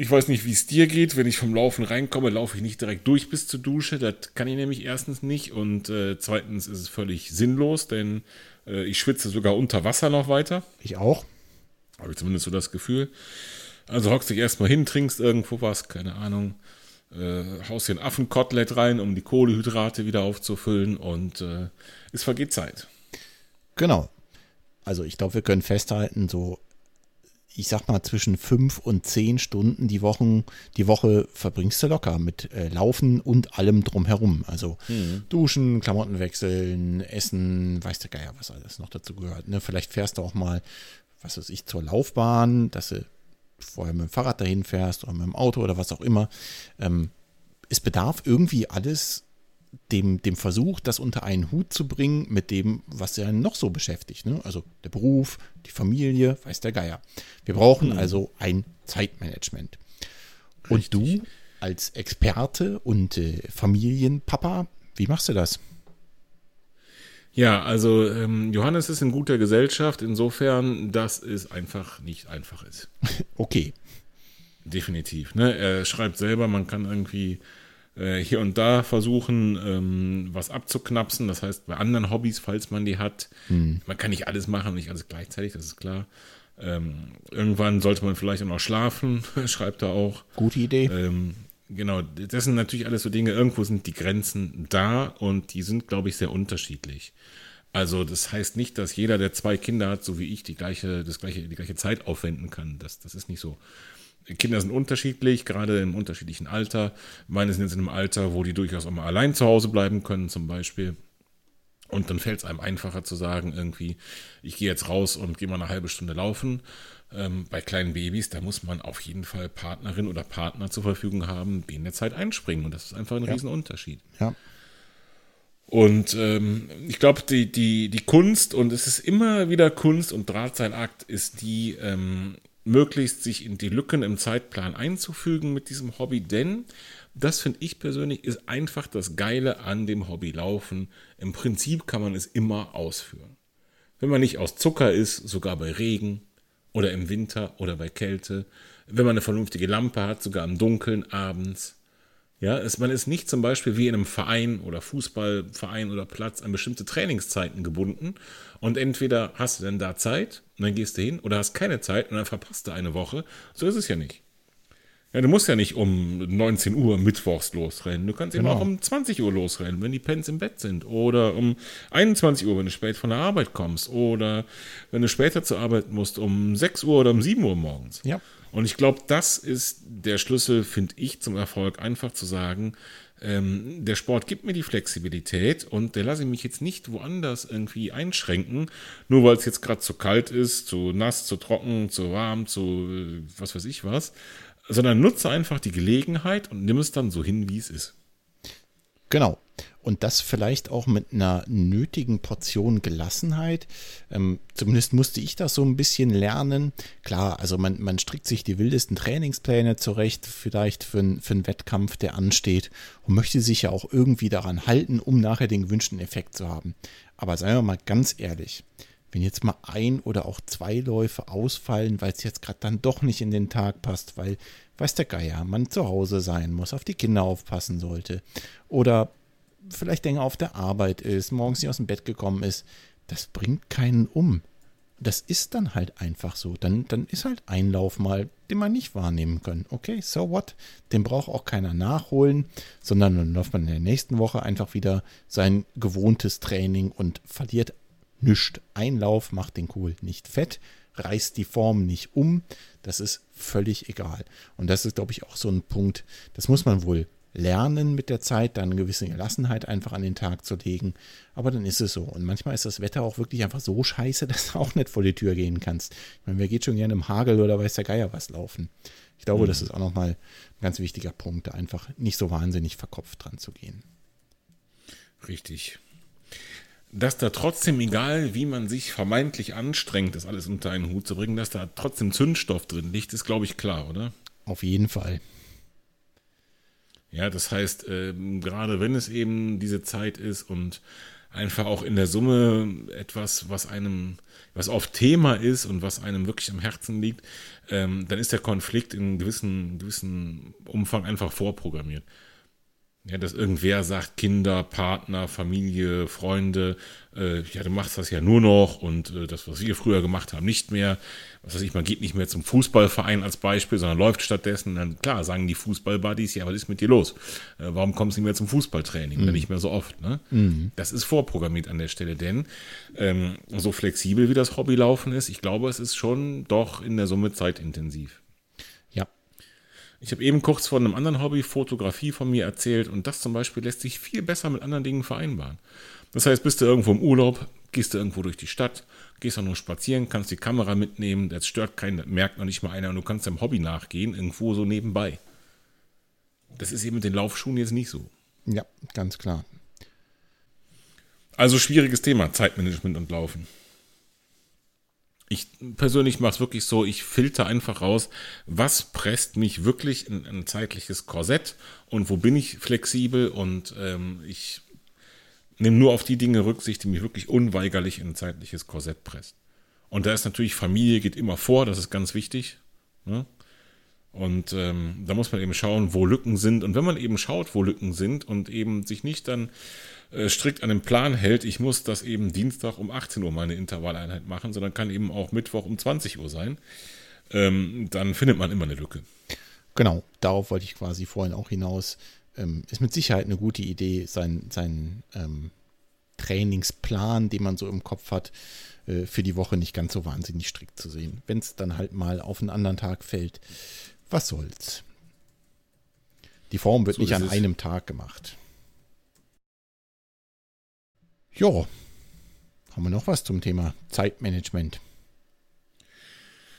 Speaker 2: Ich weiß nicht, wie es dir geht. Wenn ich vom Laufen reinkomme, laufe ich nicht direkt durch bis zur Dusche. Das kann ich nämlich erstens nicht. Und äh, zweitens ist es völlig sinnlos, denn äh, ich schwitze sogar unter Wasser noch weiter.
Speaker 3: Ich auch.
Speaker 2: Habe ich zumindest so das Gefühl. Also hockst dich erstmal hin, trinkst irgendwo was, keine Ahnung. Äh, haust dir ein Affenkotelett rein, um die Kohlehydrate wieder aufzufüllen und äh, es vergeht Zeit.
Speaker 3: Genau. Also ich glaube, wir können festhalten, so ich sag mal, zwischen fünf und zehn Stunden die, Wochen, die Woche verbringst du locker mit äh, Laufen und allem drumherum. Also mhm. Duschen, Klamotten wechseln, Essen, weiß der Geier, was alles noch dazu gehört. Ne? Vielleicht fährst du auch mal, was weiß ich, zur Laufbahn, dass du vorher mit dem Fahrrad dahin fährst oder mit dem Auto oder was auch immer. Ähm, es bedarf irgendwie alles dem, dem Versuch, das unter einen Hut zu bringen mit dem, was ja noch so beschäftigt. Ne? Also der Beruf, die Familie, weiß der Geier. Wir brauchen mhm. also ein Zeitmanagement. Richtig. Und du als Experte und äh, Familienpapa, wie machst du das?
Speaker 2: Ja, also ähm, Johannes ist in guter Gesellschaft, insofern, dass es einfach nicht einfach ist.
Speaker 3: okay.
Speaker 2: Definitiv. Ne? Er schreibt selber, man kann irgendwie äh, hier und da versuchen, ähm, was abzuknapsen. Das heißt, bei anderen Hobbys, falls man die hat, hm. man kann nicht alles machen, nicht alles gleichzeitig, das ist klar. Ähm, irgendwann sollte man vielleicht auch noch schlafen, schreibt er auch.
Speaker 3: Gute Idee.
Speaker 2: Ähm, genau, das sind natürlich alles so Dinge, irgendwo sind die Grenzen da und die sind, glaube ich, sehr unterschiedlich. Also das heißt nicht, dass jeder, der zwei Kinder hat, so wie ich, die gleiche, das gleiche, die gleiche Zeit aufwenden kann. Das, das ist nicht so. Kinder sind unterschiedlich, gerade im unterschiedlichen Alter. Meine sind jetzt in einem Alter, wo die durchaus auch mal allein zu Hause bleiben können, zum Beispiel. Und dann fällt es einem einfacher zu sagen, irgendwie, ich gehe jetzt raus und gehe mal eine halbe Stunde laufen. Ähm, bei kleinen Babys, da muss man auf jeden Fall Partnerin oder Partner zur Verfügung haben, die in der Zeit einspringen. Und das ist einfach ein ja. Riesenunterschied.
Speaker 3: Ja.
Speaker 2: Und ähm, ich glaube, die, die, die Kunst, und es ist immer wieder Kunst und Drahtseilakt, ist die, ähm, möglichst sich in die Lücken im Zeitplan einzufügen mit diesem Hobby, denn das finde ich persönlich ist einfach das Geile an dem Hobby Laufen. Im Prinzip kann man es immer ausführen. Wenn man nicht aus Zucker ist, sogar bei Regen oder im Winter oder bei Kälte. Wenn man eine vernünftige Lampe hat, sogar im Dunkeln abends. Ja, es, man ist nicht zum Beispiel wie in einem Verein oder Fußballverein oder Platz an bestimmte Trainingszeiten gebunden und entweder hast du dann da Zeit und dann gehst du hin oder hast keine Zeit und dann verpasst du eine Woche. So ist es ja nicht. Ja, du musst ja nicht um 19 Uhr mittwochs losrennen. Du kannst genau. eben auch um 20 Uhr losrennen, wenn die Pens im Bett sind. Oder um 21 Uhr, wenn du spät von der Arbeit kommst. Oder wenn du später zur Arbeit musst, um 6 Uhr oder um 7 Uhr morgens.
Speaker 3: Ja.
Speaker 2: Und ich glaube, das ist der Schlüssel, finde ich, zum Erfolg. Einfach zu sagen, ähm, der Sport gibt mir die Flexibilität und der lasse ich mich jetzt nicht woanders irgendwie einschränken, nur weil es jetzt gerade zu kalt ist, zu nass, zu trocken, zu warm, zu äh, was weiß ich was, sondern nutze einfach die Gelegenheit und nimm es dann so hin, wie es ist.
Speaker 3: Genau. Und das vielleicht auch mit einer nötigen Portion Gelassenheit. Ähm, zumindest musste ich das so ein bisschen lernen. Klar, also man, man strickt sich die wildesten Trainingspläne zurecht, vielleicht für, für einen Wettkampf, der ansteht, und möchte sich ja auch irgendwie daran halten, um nachher den gewünschten Effekt zu haben. Aber seien wir mal ganz ehrlich, wenn jetzt mal ein oder auch zwei Läufe ausfallen, weil es jetzt gerade dann doch nicht in den Tag passt, weil, weiß der Geier, man zu Hause sein muss, auf die Kinder aufpassen sollte oder vielleicht länger auf der Arbeit ist, morgens nicht aus dem Bett gekommen ist, das bringt keinen um. Das ist dann halt einfach so. Dann, dann ist halt ein Lauf mal, den man nicht wahrnehmen kann. Okay, so what? Den braucht auch keiner nachholen, sondern dann läuft man in der nächsten Woche einfach wieder sein gewohntes Training und verliert nichts. Ein Lauf macht den Kohl nicht fett, reißt die Form nicht um. Das ist völlig egal. Und das ist, glaube ich, auch so ein Punkt, das muss man wohl lernen mit der Zeit, dann eine gewisse Gelassenheit einfach an den Tag zu legen. Aber dann ist es so. Und manchmal ist das Wetter auch wirklich einfach so scheiße, dass du auch nicht vor die Tür gehen kannst. Ich meine, wer geht schon gerne im Hagel oder weiß der Geier was laufen? Ich glaube, mhm. das ist auch nochmal ein ganz wichtiger Punkt, da einfach nicht so wahnsinnig verkopft dran zu gehen.
Speaker 2: Richtig. Dass da trotzdem, egal wie man sich vermeintlich anstrengt, das alles unter einen Hut zu bringen, dass da trotzdem Zündstoff drin liegt, ist, glaube ich, klar, oder?
Speaker 3: Auf jeden Fall.
Speaker 2: Ja, das heißt, ähm, gerade wenn es eben diese Zeit ist und einfach auch in der Summe etwas, was einem, was auf Thema ist und was einem wirklich am Herzen liegt, ähm, dann ist der Konflikt in gewissen, gewissen Umfang einfach vorprogrammiert. Ja, dass irgendwer sagt, Kinder, Partner, Familie, Freunde, äh, ja, du machst das ja nur noch und äh, das, was wir früher gemacht haben, nicht mehr. Was weiß ich, man geht nicht mehr zum Fußballverein als Beispiel, sondern läuft stattdessen. Dann klar, sagen die Fußballbuddies, ja, was ist mit dir los? Äh, warum kommst du nicht mehr zum Fußballtraining? Mhm. nicht mehr so oft. Ne? Mhm. Das ist vorprogrammiert an der Stelle, denn ähm, so flexibel wie das Hobby laufen ist, ich glaube, es ist schon doch in der Summe zeitintensiv. Ich habe eben kurz von einem anderen Hobby, Fotografie, von mir erzählt und das zum Beispiel lässt sich viel besser mit anderen Dingen vereinbaren. Das heißt, bist du irgendwo im Urlaub, gehst du irgendwo durch die Stadt, gehst auch nur spazieren, kannst die Kamera mitnehmen, das stört keinen, das merkt noch nicht mal einer und du kannst deinem Hobby nachgehen, irgendwo so nebenbei. Das ist eben mit den Laufschuhen jetzt nicht so.
Speaker 3: Ja, ganz klar.
Speaker 2: Also schwieriges Thema, Zeitmanagement und Laufen. Ich persönlich mache es wirklich so, ich filter einfach raus, was presst mich wirklich in ein zeitliches Korsett und wo bin ich flexibel und ähm, ich nehme nur auf die Dinge Rücksicht, die mich wirklich unweigerlich in ein zeitliches Korsett presst. Und da ist natürlich Familie geht immer vor, das ist ganz wichtig. Ne? Und ähm, da muss man eben schauen, wo Lücken sind. Und wenn man eben schaut, wo Lücken sind und eben sich nicht dann strikt an den Plan hält, ich muss das eben Dienstag um 18 Uhr meine Intervalleinheit machen, sondern kann eben auch Mittwoch um 20 Uhr sein, ähm, dann findet man immer eine Lücke.
Speaker 3: Genau, darauf wollte ich quasi vorhin auch hinaus. Ähm, ist mit Sicherheit eine gute Idee, seinen sein, ähm, Trainingsplan, den man so im Kopf hat, äh, für die Woche nicht ganz so wahnsinnig strikt zu sehen. Wenn es dann halt mal auf einen anderen Tag fällt, was soll's. Die Form wird so nicht an einem Tag gemacht. Ja, haben wir noch was zum Thema Zeitmanagement?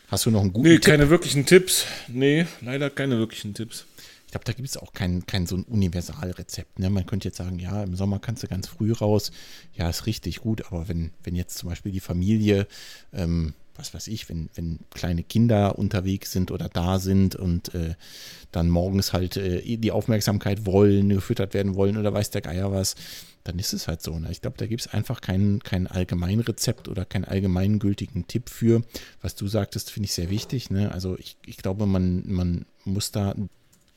Speaker 3: Hast du noch einen guten
Speaker 2: nee, Tipp? Nee, keine wirklichen Tipps. Nee, leider keine wirklichen Tipps.
Speaker 3: Ich glaube, da gibt es auch kein, kein so ein Universalrezept. Ne? Man könnte jetzt sagen, ja, im Sommer kannst du ganz früh raus. Ja, ist richtig gut. Aber wenn, wenn jetzt zum Beispiel die Familie, ähm, was weiß ich, wenn, wenn kleine Kinder unterwegs sind oder da sind und äh, dann morgens halt äh, die Aufmerksamkeit wollen, gefüttert werden wollen oder weiß der Geier was, dann ist es halt so. Ne? Ich glaube, da gibt es einfach kein, kein Allgemeinrezept oder keinen allgemeingültigen Tipp für. Was du sagtest, finde ich sehr wichtig. Ne? Also ich, ich glaube, man, man muss da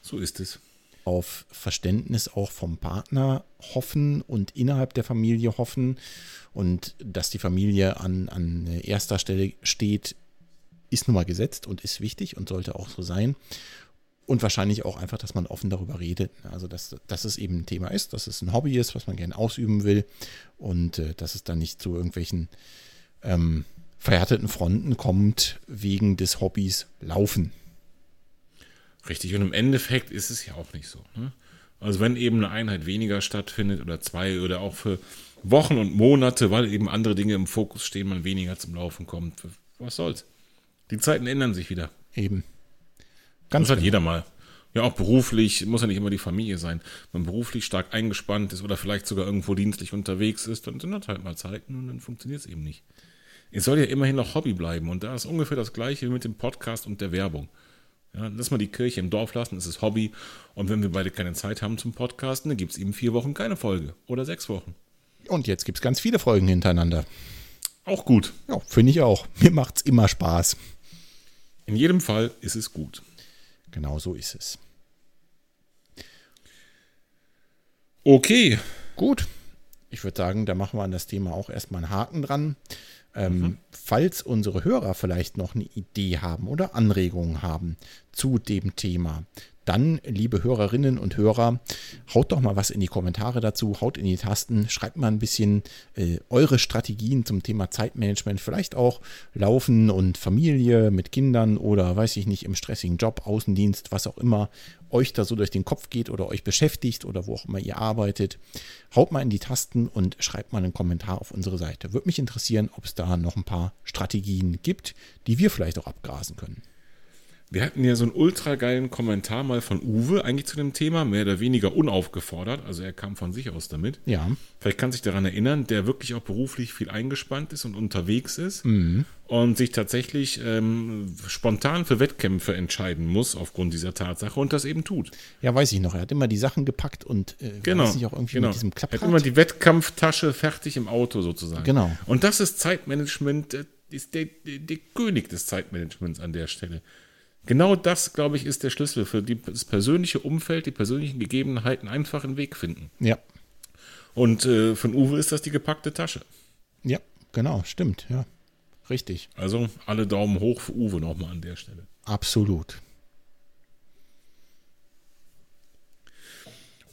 Speaker 2: so ist es.
Speaker 3: Auf Verständnis auch vom Partner hoffen und innerhalb der Familie hoffen. Und dass die Familie an, an erster Stelle steht, ist nun mal gesetzt und ist wichtig und sollte auch so sein. Und wahrscheinlich auch einfach, dass man offen darüber redet. Also, dass, dass es eben ein Thema ist, dass es ein Hobby ist, was man gerne ausüben will. Und äh, dass es dann nicht zu irgendwelchen ähm, verhärteten Fronten kommt wegen des Hobbys Laufen.
Speaker 2: Richtig, und im Endeffekt ist es ja auch nicht so. Ne? Also wenn eben eine Einheit weniger stattfindet oder zwei oder auch für Wochen und Monate, weil eben andere Dinge im Fokus stehen, man weniger zum Laufen kommt, was soll's. Die Zeiten ändern sich wieder.
Speaker 3: Eben.
Speaker 2: Ganz das hat genau. jeder mal. Ja, auch beruflich, muss ja nicht immer die Familie sein. Wenn man beruflich stark eingespannt ist oder vielleicht sogar irgendwo dienstlich unterwegs ist, dann sind das halt mal Zeiten und dann funktioniert es eben nicht. Es soll ja immerhin noch Hobby bleiben und da ist ungefähr das gleiche wie mit dem Podcast und der Werbung. Ja, lass mal die Kirche im Dorf lassen, es ist Hobby. Und wenn wir beide keine Zeit haben zum Podcasten, dann gibt es eben vier Wochen keine Folge oder sechs Wochen.
Speaker 3: Und jetzt gibt es ganz viele Folgen hintereinander.
Speaker 2: Auch gut.
Speaker 3: Ja, finde ich auch. Mir macht es immer Spaß.
Speaker 2: In jedem Fall ist es gut.
Speaker 3: Genau so ist es.
Speaker 2: Okay.
Speaker 3: Gut. Ich würde sagen, da machen wir an das Thema auch erstmal einen Haken dran. Ähm, mhm. Falls unsere Hörer vielleicht noch eine Idee haben oder Anregungen haben zu dem Thema, dann, liebe Hörerinnen und Hörer, haut doch mal was in die Kommentare dazu, haut in die Tasten, schreibt mal ein bisschen äh, eure Strategien zum Thema Zeitmanagement, vielleicht auch Laufen und Familie mit Kindern oder weiß ich nicht, im stressigen Job, Außendienst, was auch immer euch da so durch den Kopf geht oder euch beschäftigt oder wo auch immer ihr arbeitet. Haut mal in die Tasten und schreibt mal einen Kommentar auf unsere Seite. Würde mich interessieren, ob es da noch ein paar Strategien gibt, die wir vielleicht auch abgrasen können.
Speaker 2: Wir hatten ja so einen ultra geilen Kommentar mal von Uwe, eigentlich zu dem Thema, mehr oder weniger unaufgefordert. Also er kam von sich aus damit.
Speaker 3: Ja.
Speaker 2: Vielleicht kann sich daran erinnern, der wirklich auch beruflich viel eingespannt ist und unterwegs ist mhm. und sich tatsächlich ähm, spontan für Wettkämpfe entscheiden muss aufgrund dieser Tatsache und das eben tut.
Speaker 3: Ja, weiß ich noch. Er hat immer die Sachen gepackt und
Speaker 2: äh, genau, weiß
Speaker 3: ich auch irgendwie genau. mit diesem
Speaker 2: Klapprad. Er hat immer die Wettkampftasche fertig im Auto sozusagen.
Speaker 3: Genau.
Speaker 2: Und das ist Zeitmanagement, äh, ist der, der, der König des Zeitmanagements an der Stelle. Genau das, glaube ich, ist der Schlüssel für die, das persönliche Umfeld, die persönlichen Gegebenheiten einfach einen Weg finden.
Speaker 3: Ja.
Speaker 2: Und äh, von Uwe ist das die gepackte Tasche.
Speaker 3: Ja, genau, stimmt, ja. Richtig.
Speaker 2: Also alle Daumen hoch für Uwe nochmal an der Stelle.
Speaker 3: Absolut.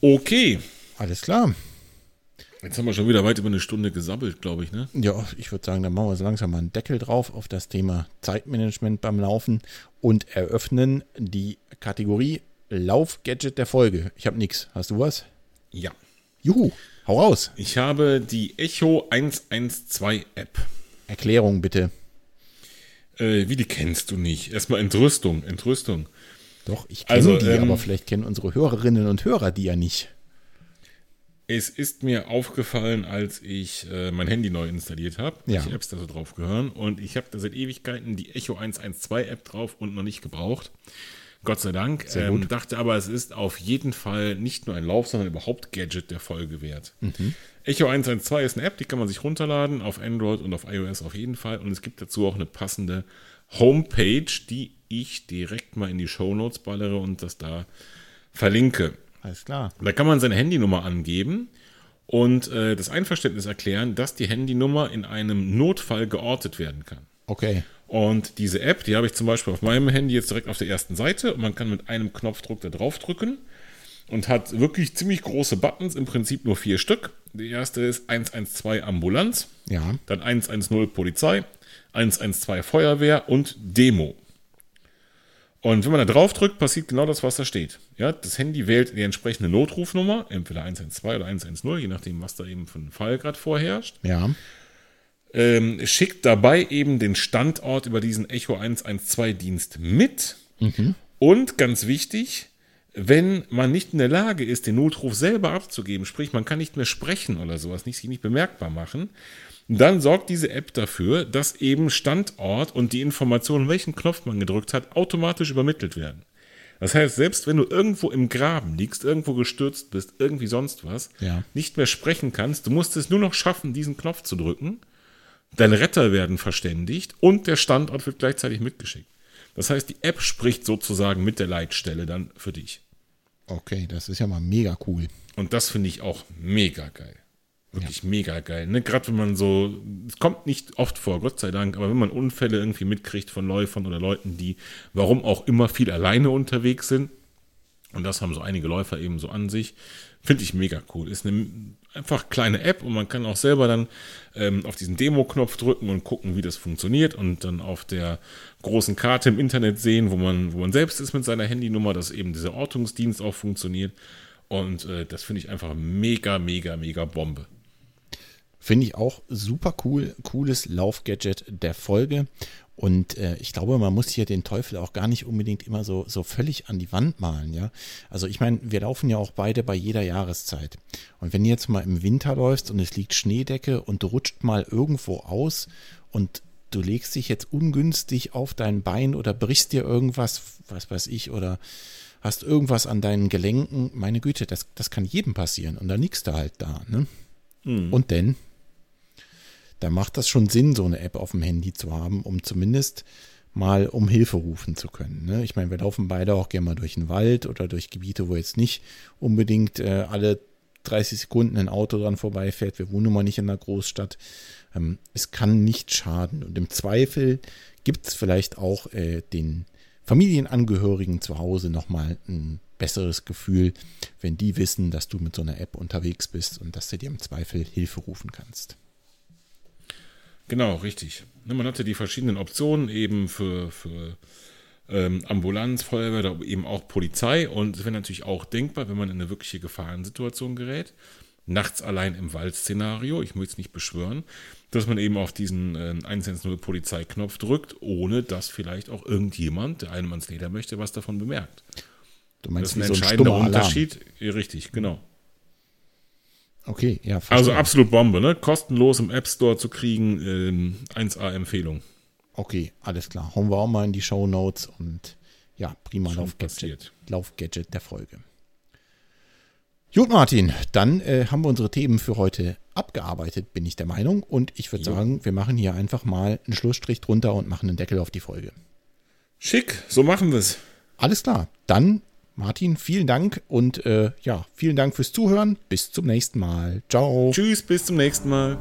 Speaker 2: Okay.
Speaker 3: Alles klar.
Speaker 2: Jetzt haben wir schon wieder weit über eine Stunde gesabbelt, glaube ich, ne?
Speaker 3: Ja, ich würde sagen, dann machen wir so langsam mal einen Deckel drauf auf das Thema Zeitmanagement beim Laufen und eröffnen die Kategorie Laufgadget der Folge. Ich habe nichts. Hast du was?
Speaker 2: Ja.
Speaker 3: Juhu, hau raus.
Speaker 2: Ich habe die Echo 112 App.
Speaker 3: Erklärung bitte.
Speaker 2: Äh, wie die kennst du nicht? Erstmal Entrüstung, Entrüstung.
Speaker 3: Doch, ich kenne also, die, ähm, aber vielleicht kennen unsere Hörerinnen und Hörer die ja nicht.
Speaker 2: Es ist mir aufgefallen, als ich äh, mein Handy neu installiert habe,
Speaker 3: Ja.
Speaker 2: welche Apps da so drauf gehören. Und ich habe da seit Ewigkeiten die Echo 112 App drauf und noch nicht gebraucht. Gott sei Dank. Ähm, dachte aber, es ist auf jeden Fall nicht nur ein Lauf, sondern überhaupt Gadget der Folge wert. Echo 112 ist eine App, die kann man sich runterladen, auf Android und auf iOS auf jeden Fall. Und es gibt dazu auch eine passende Homepage, die ich direkt mal in die Shownotes ballere und das da verlinke.
Speaker 3: Alles klar.
Speaker 2: Da kann man seine Handynummer angeben und äh, das Einverständnis erklären, dass die Handynummer in einem Notfall geortet werden kann.
Speaker 3: Okay.
Speaker 2: Und diese App, die habe ich zum Beispiel auf meinem Handy jetzt direkt auf der ersten Seite und man kann mit einem Knopfdruck da drauf drücken und hat wirklich ziemlich große Buttons, im Prinzip nur vier Stück. Die erste ist 112 Ambulanz,
Speaker 3: Ja.
Speaker 2: dann 110 Polizei, 112 Feuerwehr und Demo. Und wenn man da drauf drückt, passiert genau das, was da steht. Ja, das Handy wählt die entsprechende Notrufnummer, entweder 112 oder 110, je nachdem, was da eben für ein Fall gerade vorherrscht
Speaker 3: Ja.
Speaker 2: ähm, schickt dabei eben den Standort über diesen Echo 112 Dienst mit. Und ganz wichtig, wenn man nicht in der Lage ist, den Notruf selber abzugeben, sprich man kann nicht mehr sprechen oder sowas, nicht, sich nicht bemerkbar machen, dann sorgt diese App dafür, dass eben Standort und die Informationen, welchen Knopf man gedrückt hat, automatisch übermittelt werden. Das heißt, selbst wenn du irgendwo im Graben liegst, irgendwo gestürzt bist, irgendwie sonst was,
Speaker 3: Ja.
Speaker 2: nicht mehr sprechen kannst, du musst es nur noch schaffen, diesen Knopf zu drücken Deine Retter werden verständigt und der Standort wird gleichzeitig mitgeschickt. Das heißt, die App spricht sozusagen mit der Leitstelle dann für dich.
Speaker 3: Okay, das ist ja mal mega cool.
Speaker 2: Und das finde ich auch mega geil. Wirklich mega geil. Ne? Gerade wenn man so, es kommt nicht oft vor, Gott sei Dank, aber wenn man Unfälle irgendwie mitkriegt von Läufern oder Leuten, die, warum auch immer, viel alleine unterwegs sind, und das haben so einige Läufer eben so an sich, finde ich mega cool. Ist eine einfach kleine App und man kann auch selber dann ähm, auf diesen Demo-Knopf drücken und gucken, wie das funktioniert und dann auf der großen Karte im Internet sehen, wo man, wo man selbst ist mit seiner Handynummer, dass eben dieser Ortungsdienst auch funktioniert. Und äh, das finde ich einfach mega, mega, mega Bombe.
Speaker 3: Finde ich auch super cool, cooles Laufgadget der Folge. Und äh, ich glaube, man muss hier den Teufel auch gar nicht unbedingt immer so, so völlig an die Wand malen, ja. Also ich meine, wir laufen ja auch beide bei jeder Jahreszeit. Und wenn du jetzt mal im Winter läufst und es liegt Schneedecke und du rutscht mal irgendwo aus und du legst dich jetzt ungünstig auf dein Bein oder brichst dir irgendwas, was weiß ich, oder hast irgendwas an deinen Gelenken, meine Güte, das, das kann jedem passieren. Und dann liegst du halt da, ne? Und denn? Da macht das schon Sinn, so eine App auf dem Handy zu haben, um zumindest mal um Hilfe rufen zu können. Ne? Ich meine, wir laufen beide auch gerne mal durch den Wald oder durch Gebiete, wo jetzt nicht unbedingt äh, alle 30 Sekunden ein Auto dran vorbeifährt. Wir wohnen nun mal nicht in einer Großstadt. Ähm, es kann nicht schaden. Und im Zweifel gibt es vielleicht auch äh, den Familienangehörigen zu Hause nochmal ein besseres Gefühl, wenn die wissen, dass du mit so einer App unterwegs bist und dass du dir im Zweifel Hilfe rufen kannst.
Speaker 2: Genau, richtig. Ne, Man hatte die verschiedenen Optionen eben für, für ähm, Ambulanz, Feuerwehr eben auch Polizei. Und es wäre natürlich auch denkbar, wenn man in eine wirkliche Gefahrensituation gerät, nachts allein im Waldszenario, ich möchte es nicht beschwören, dass man eben auf diesen äh, 110 Polizeiknopf drückt, ohne dass vielleicht auch irgendjemand, der einem ans Leder möchte, was davon bemerkt.
Speaker 3: Du
Speaker 2: Das
Speaker 3: meinst
Speaker 2: ist ein
Speaker 3: wie so ein
Speaker 2: entscheidender. Unterschied. Ja, richtig, genau.
Speaker 3: Okay, ja,
Speaker 2: Also
Speaker 3: verstehe.
Speaker 2: absolut Bombe, ne? Kostenlos im App Store zu kriegen, ähm, 1A-Empfehlung.
Speaker 3: Okay, alles klar. Hauen wir auch mal in die Show Notes und ja, prima Laufgadget. Laufgadget der Folge. Gut, Martin, dann äh, haben wir unsere Themen für heute abgearbeitet, bin ich der Meinung. Und ich würde sagen, wir machen hier einfach mal einen Schlussstrich drunter und machen einen Deckel auf die Folge.
Speaker 2: Schick, so machen wir es.
Speaker 3: Alles klar. Dann, Martin, vielen Dank und äh, ja, vielen Dank fürs Zuhören. Bis zum nächsten Mal. Ciao.
Speaker 2: Tschüss, bis zum nächsten Mal.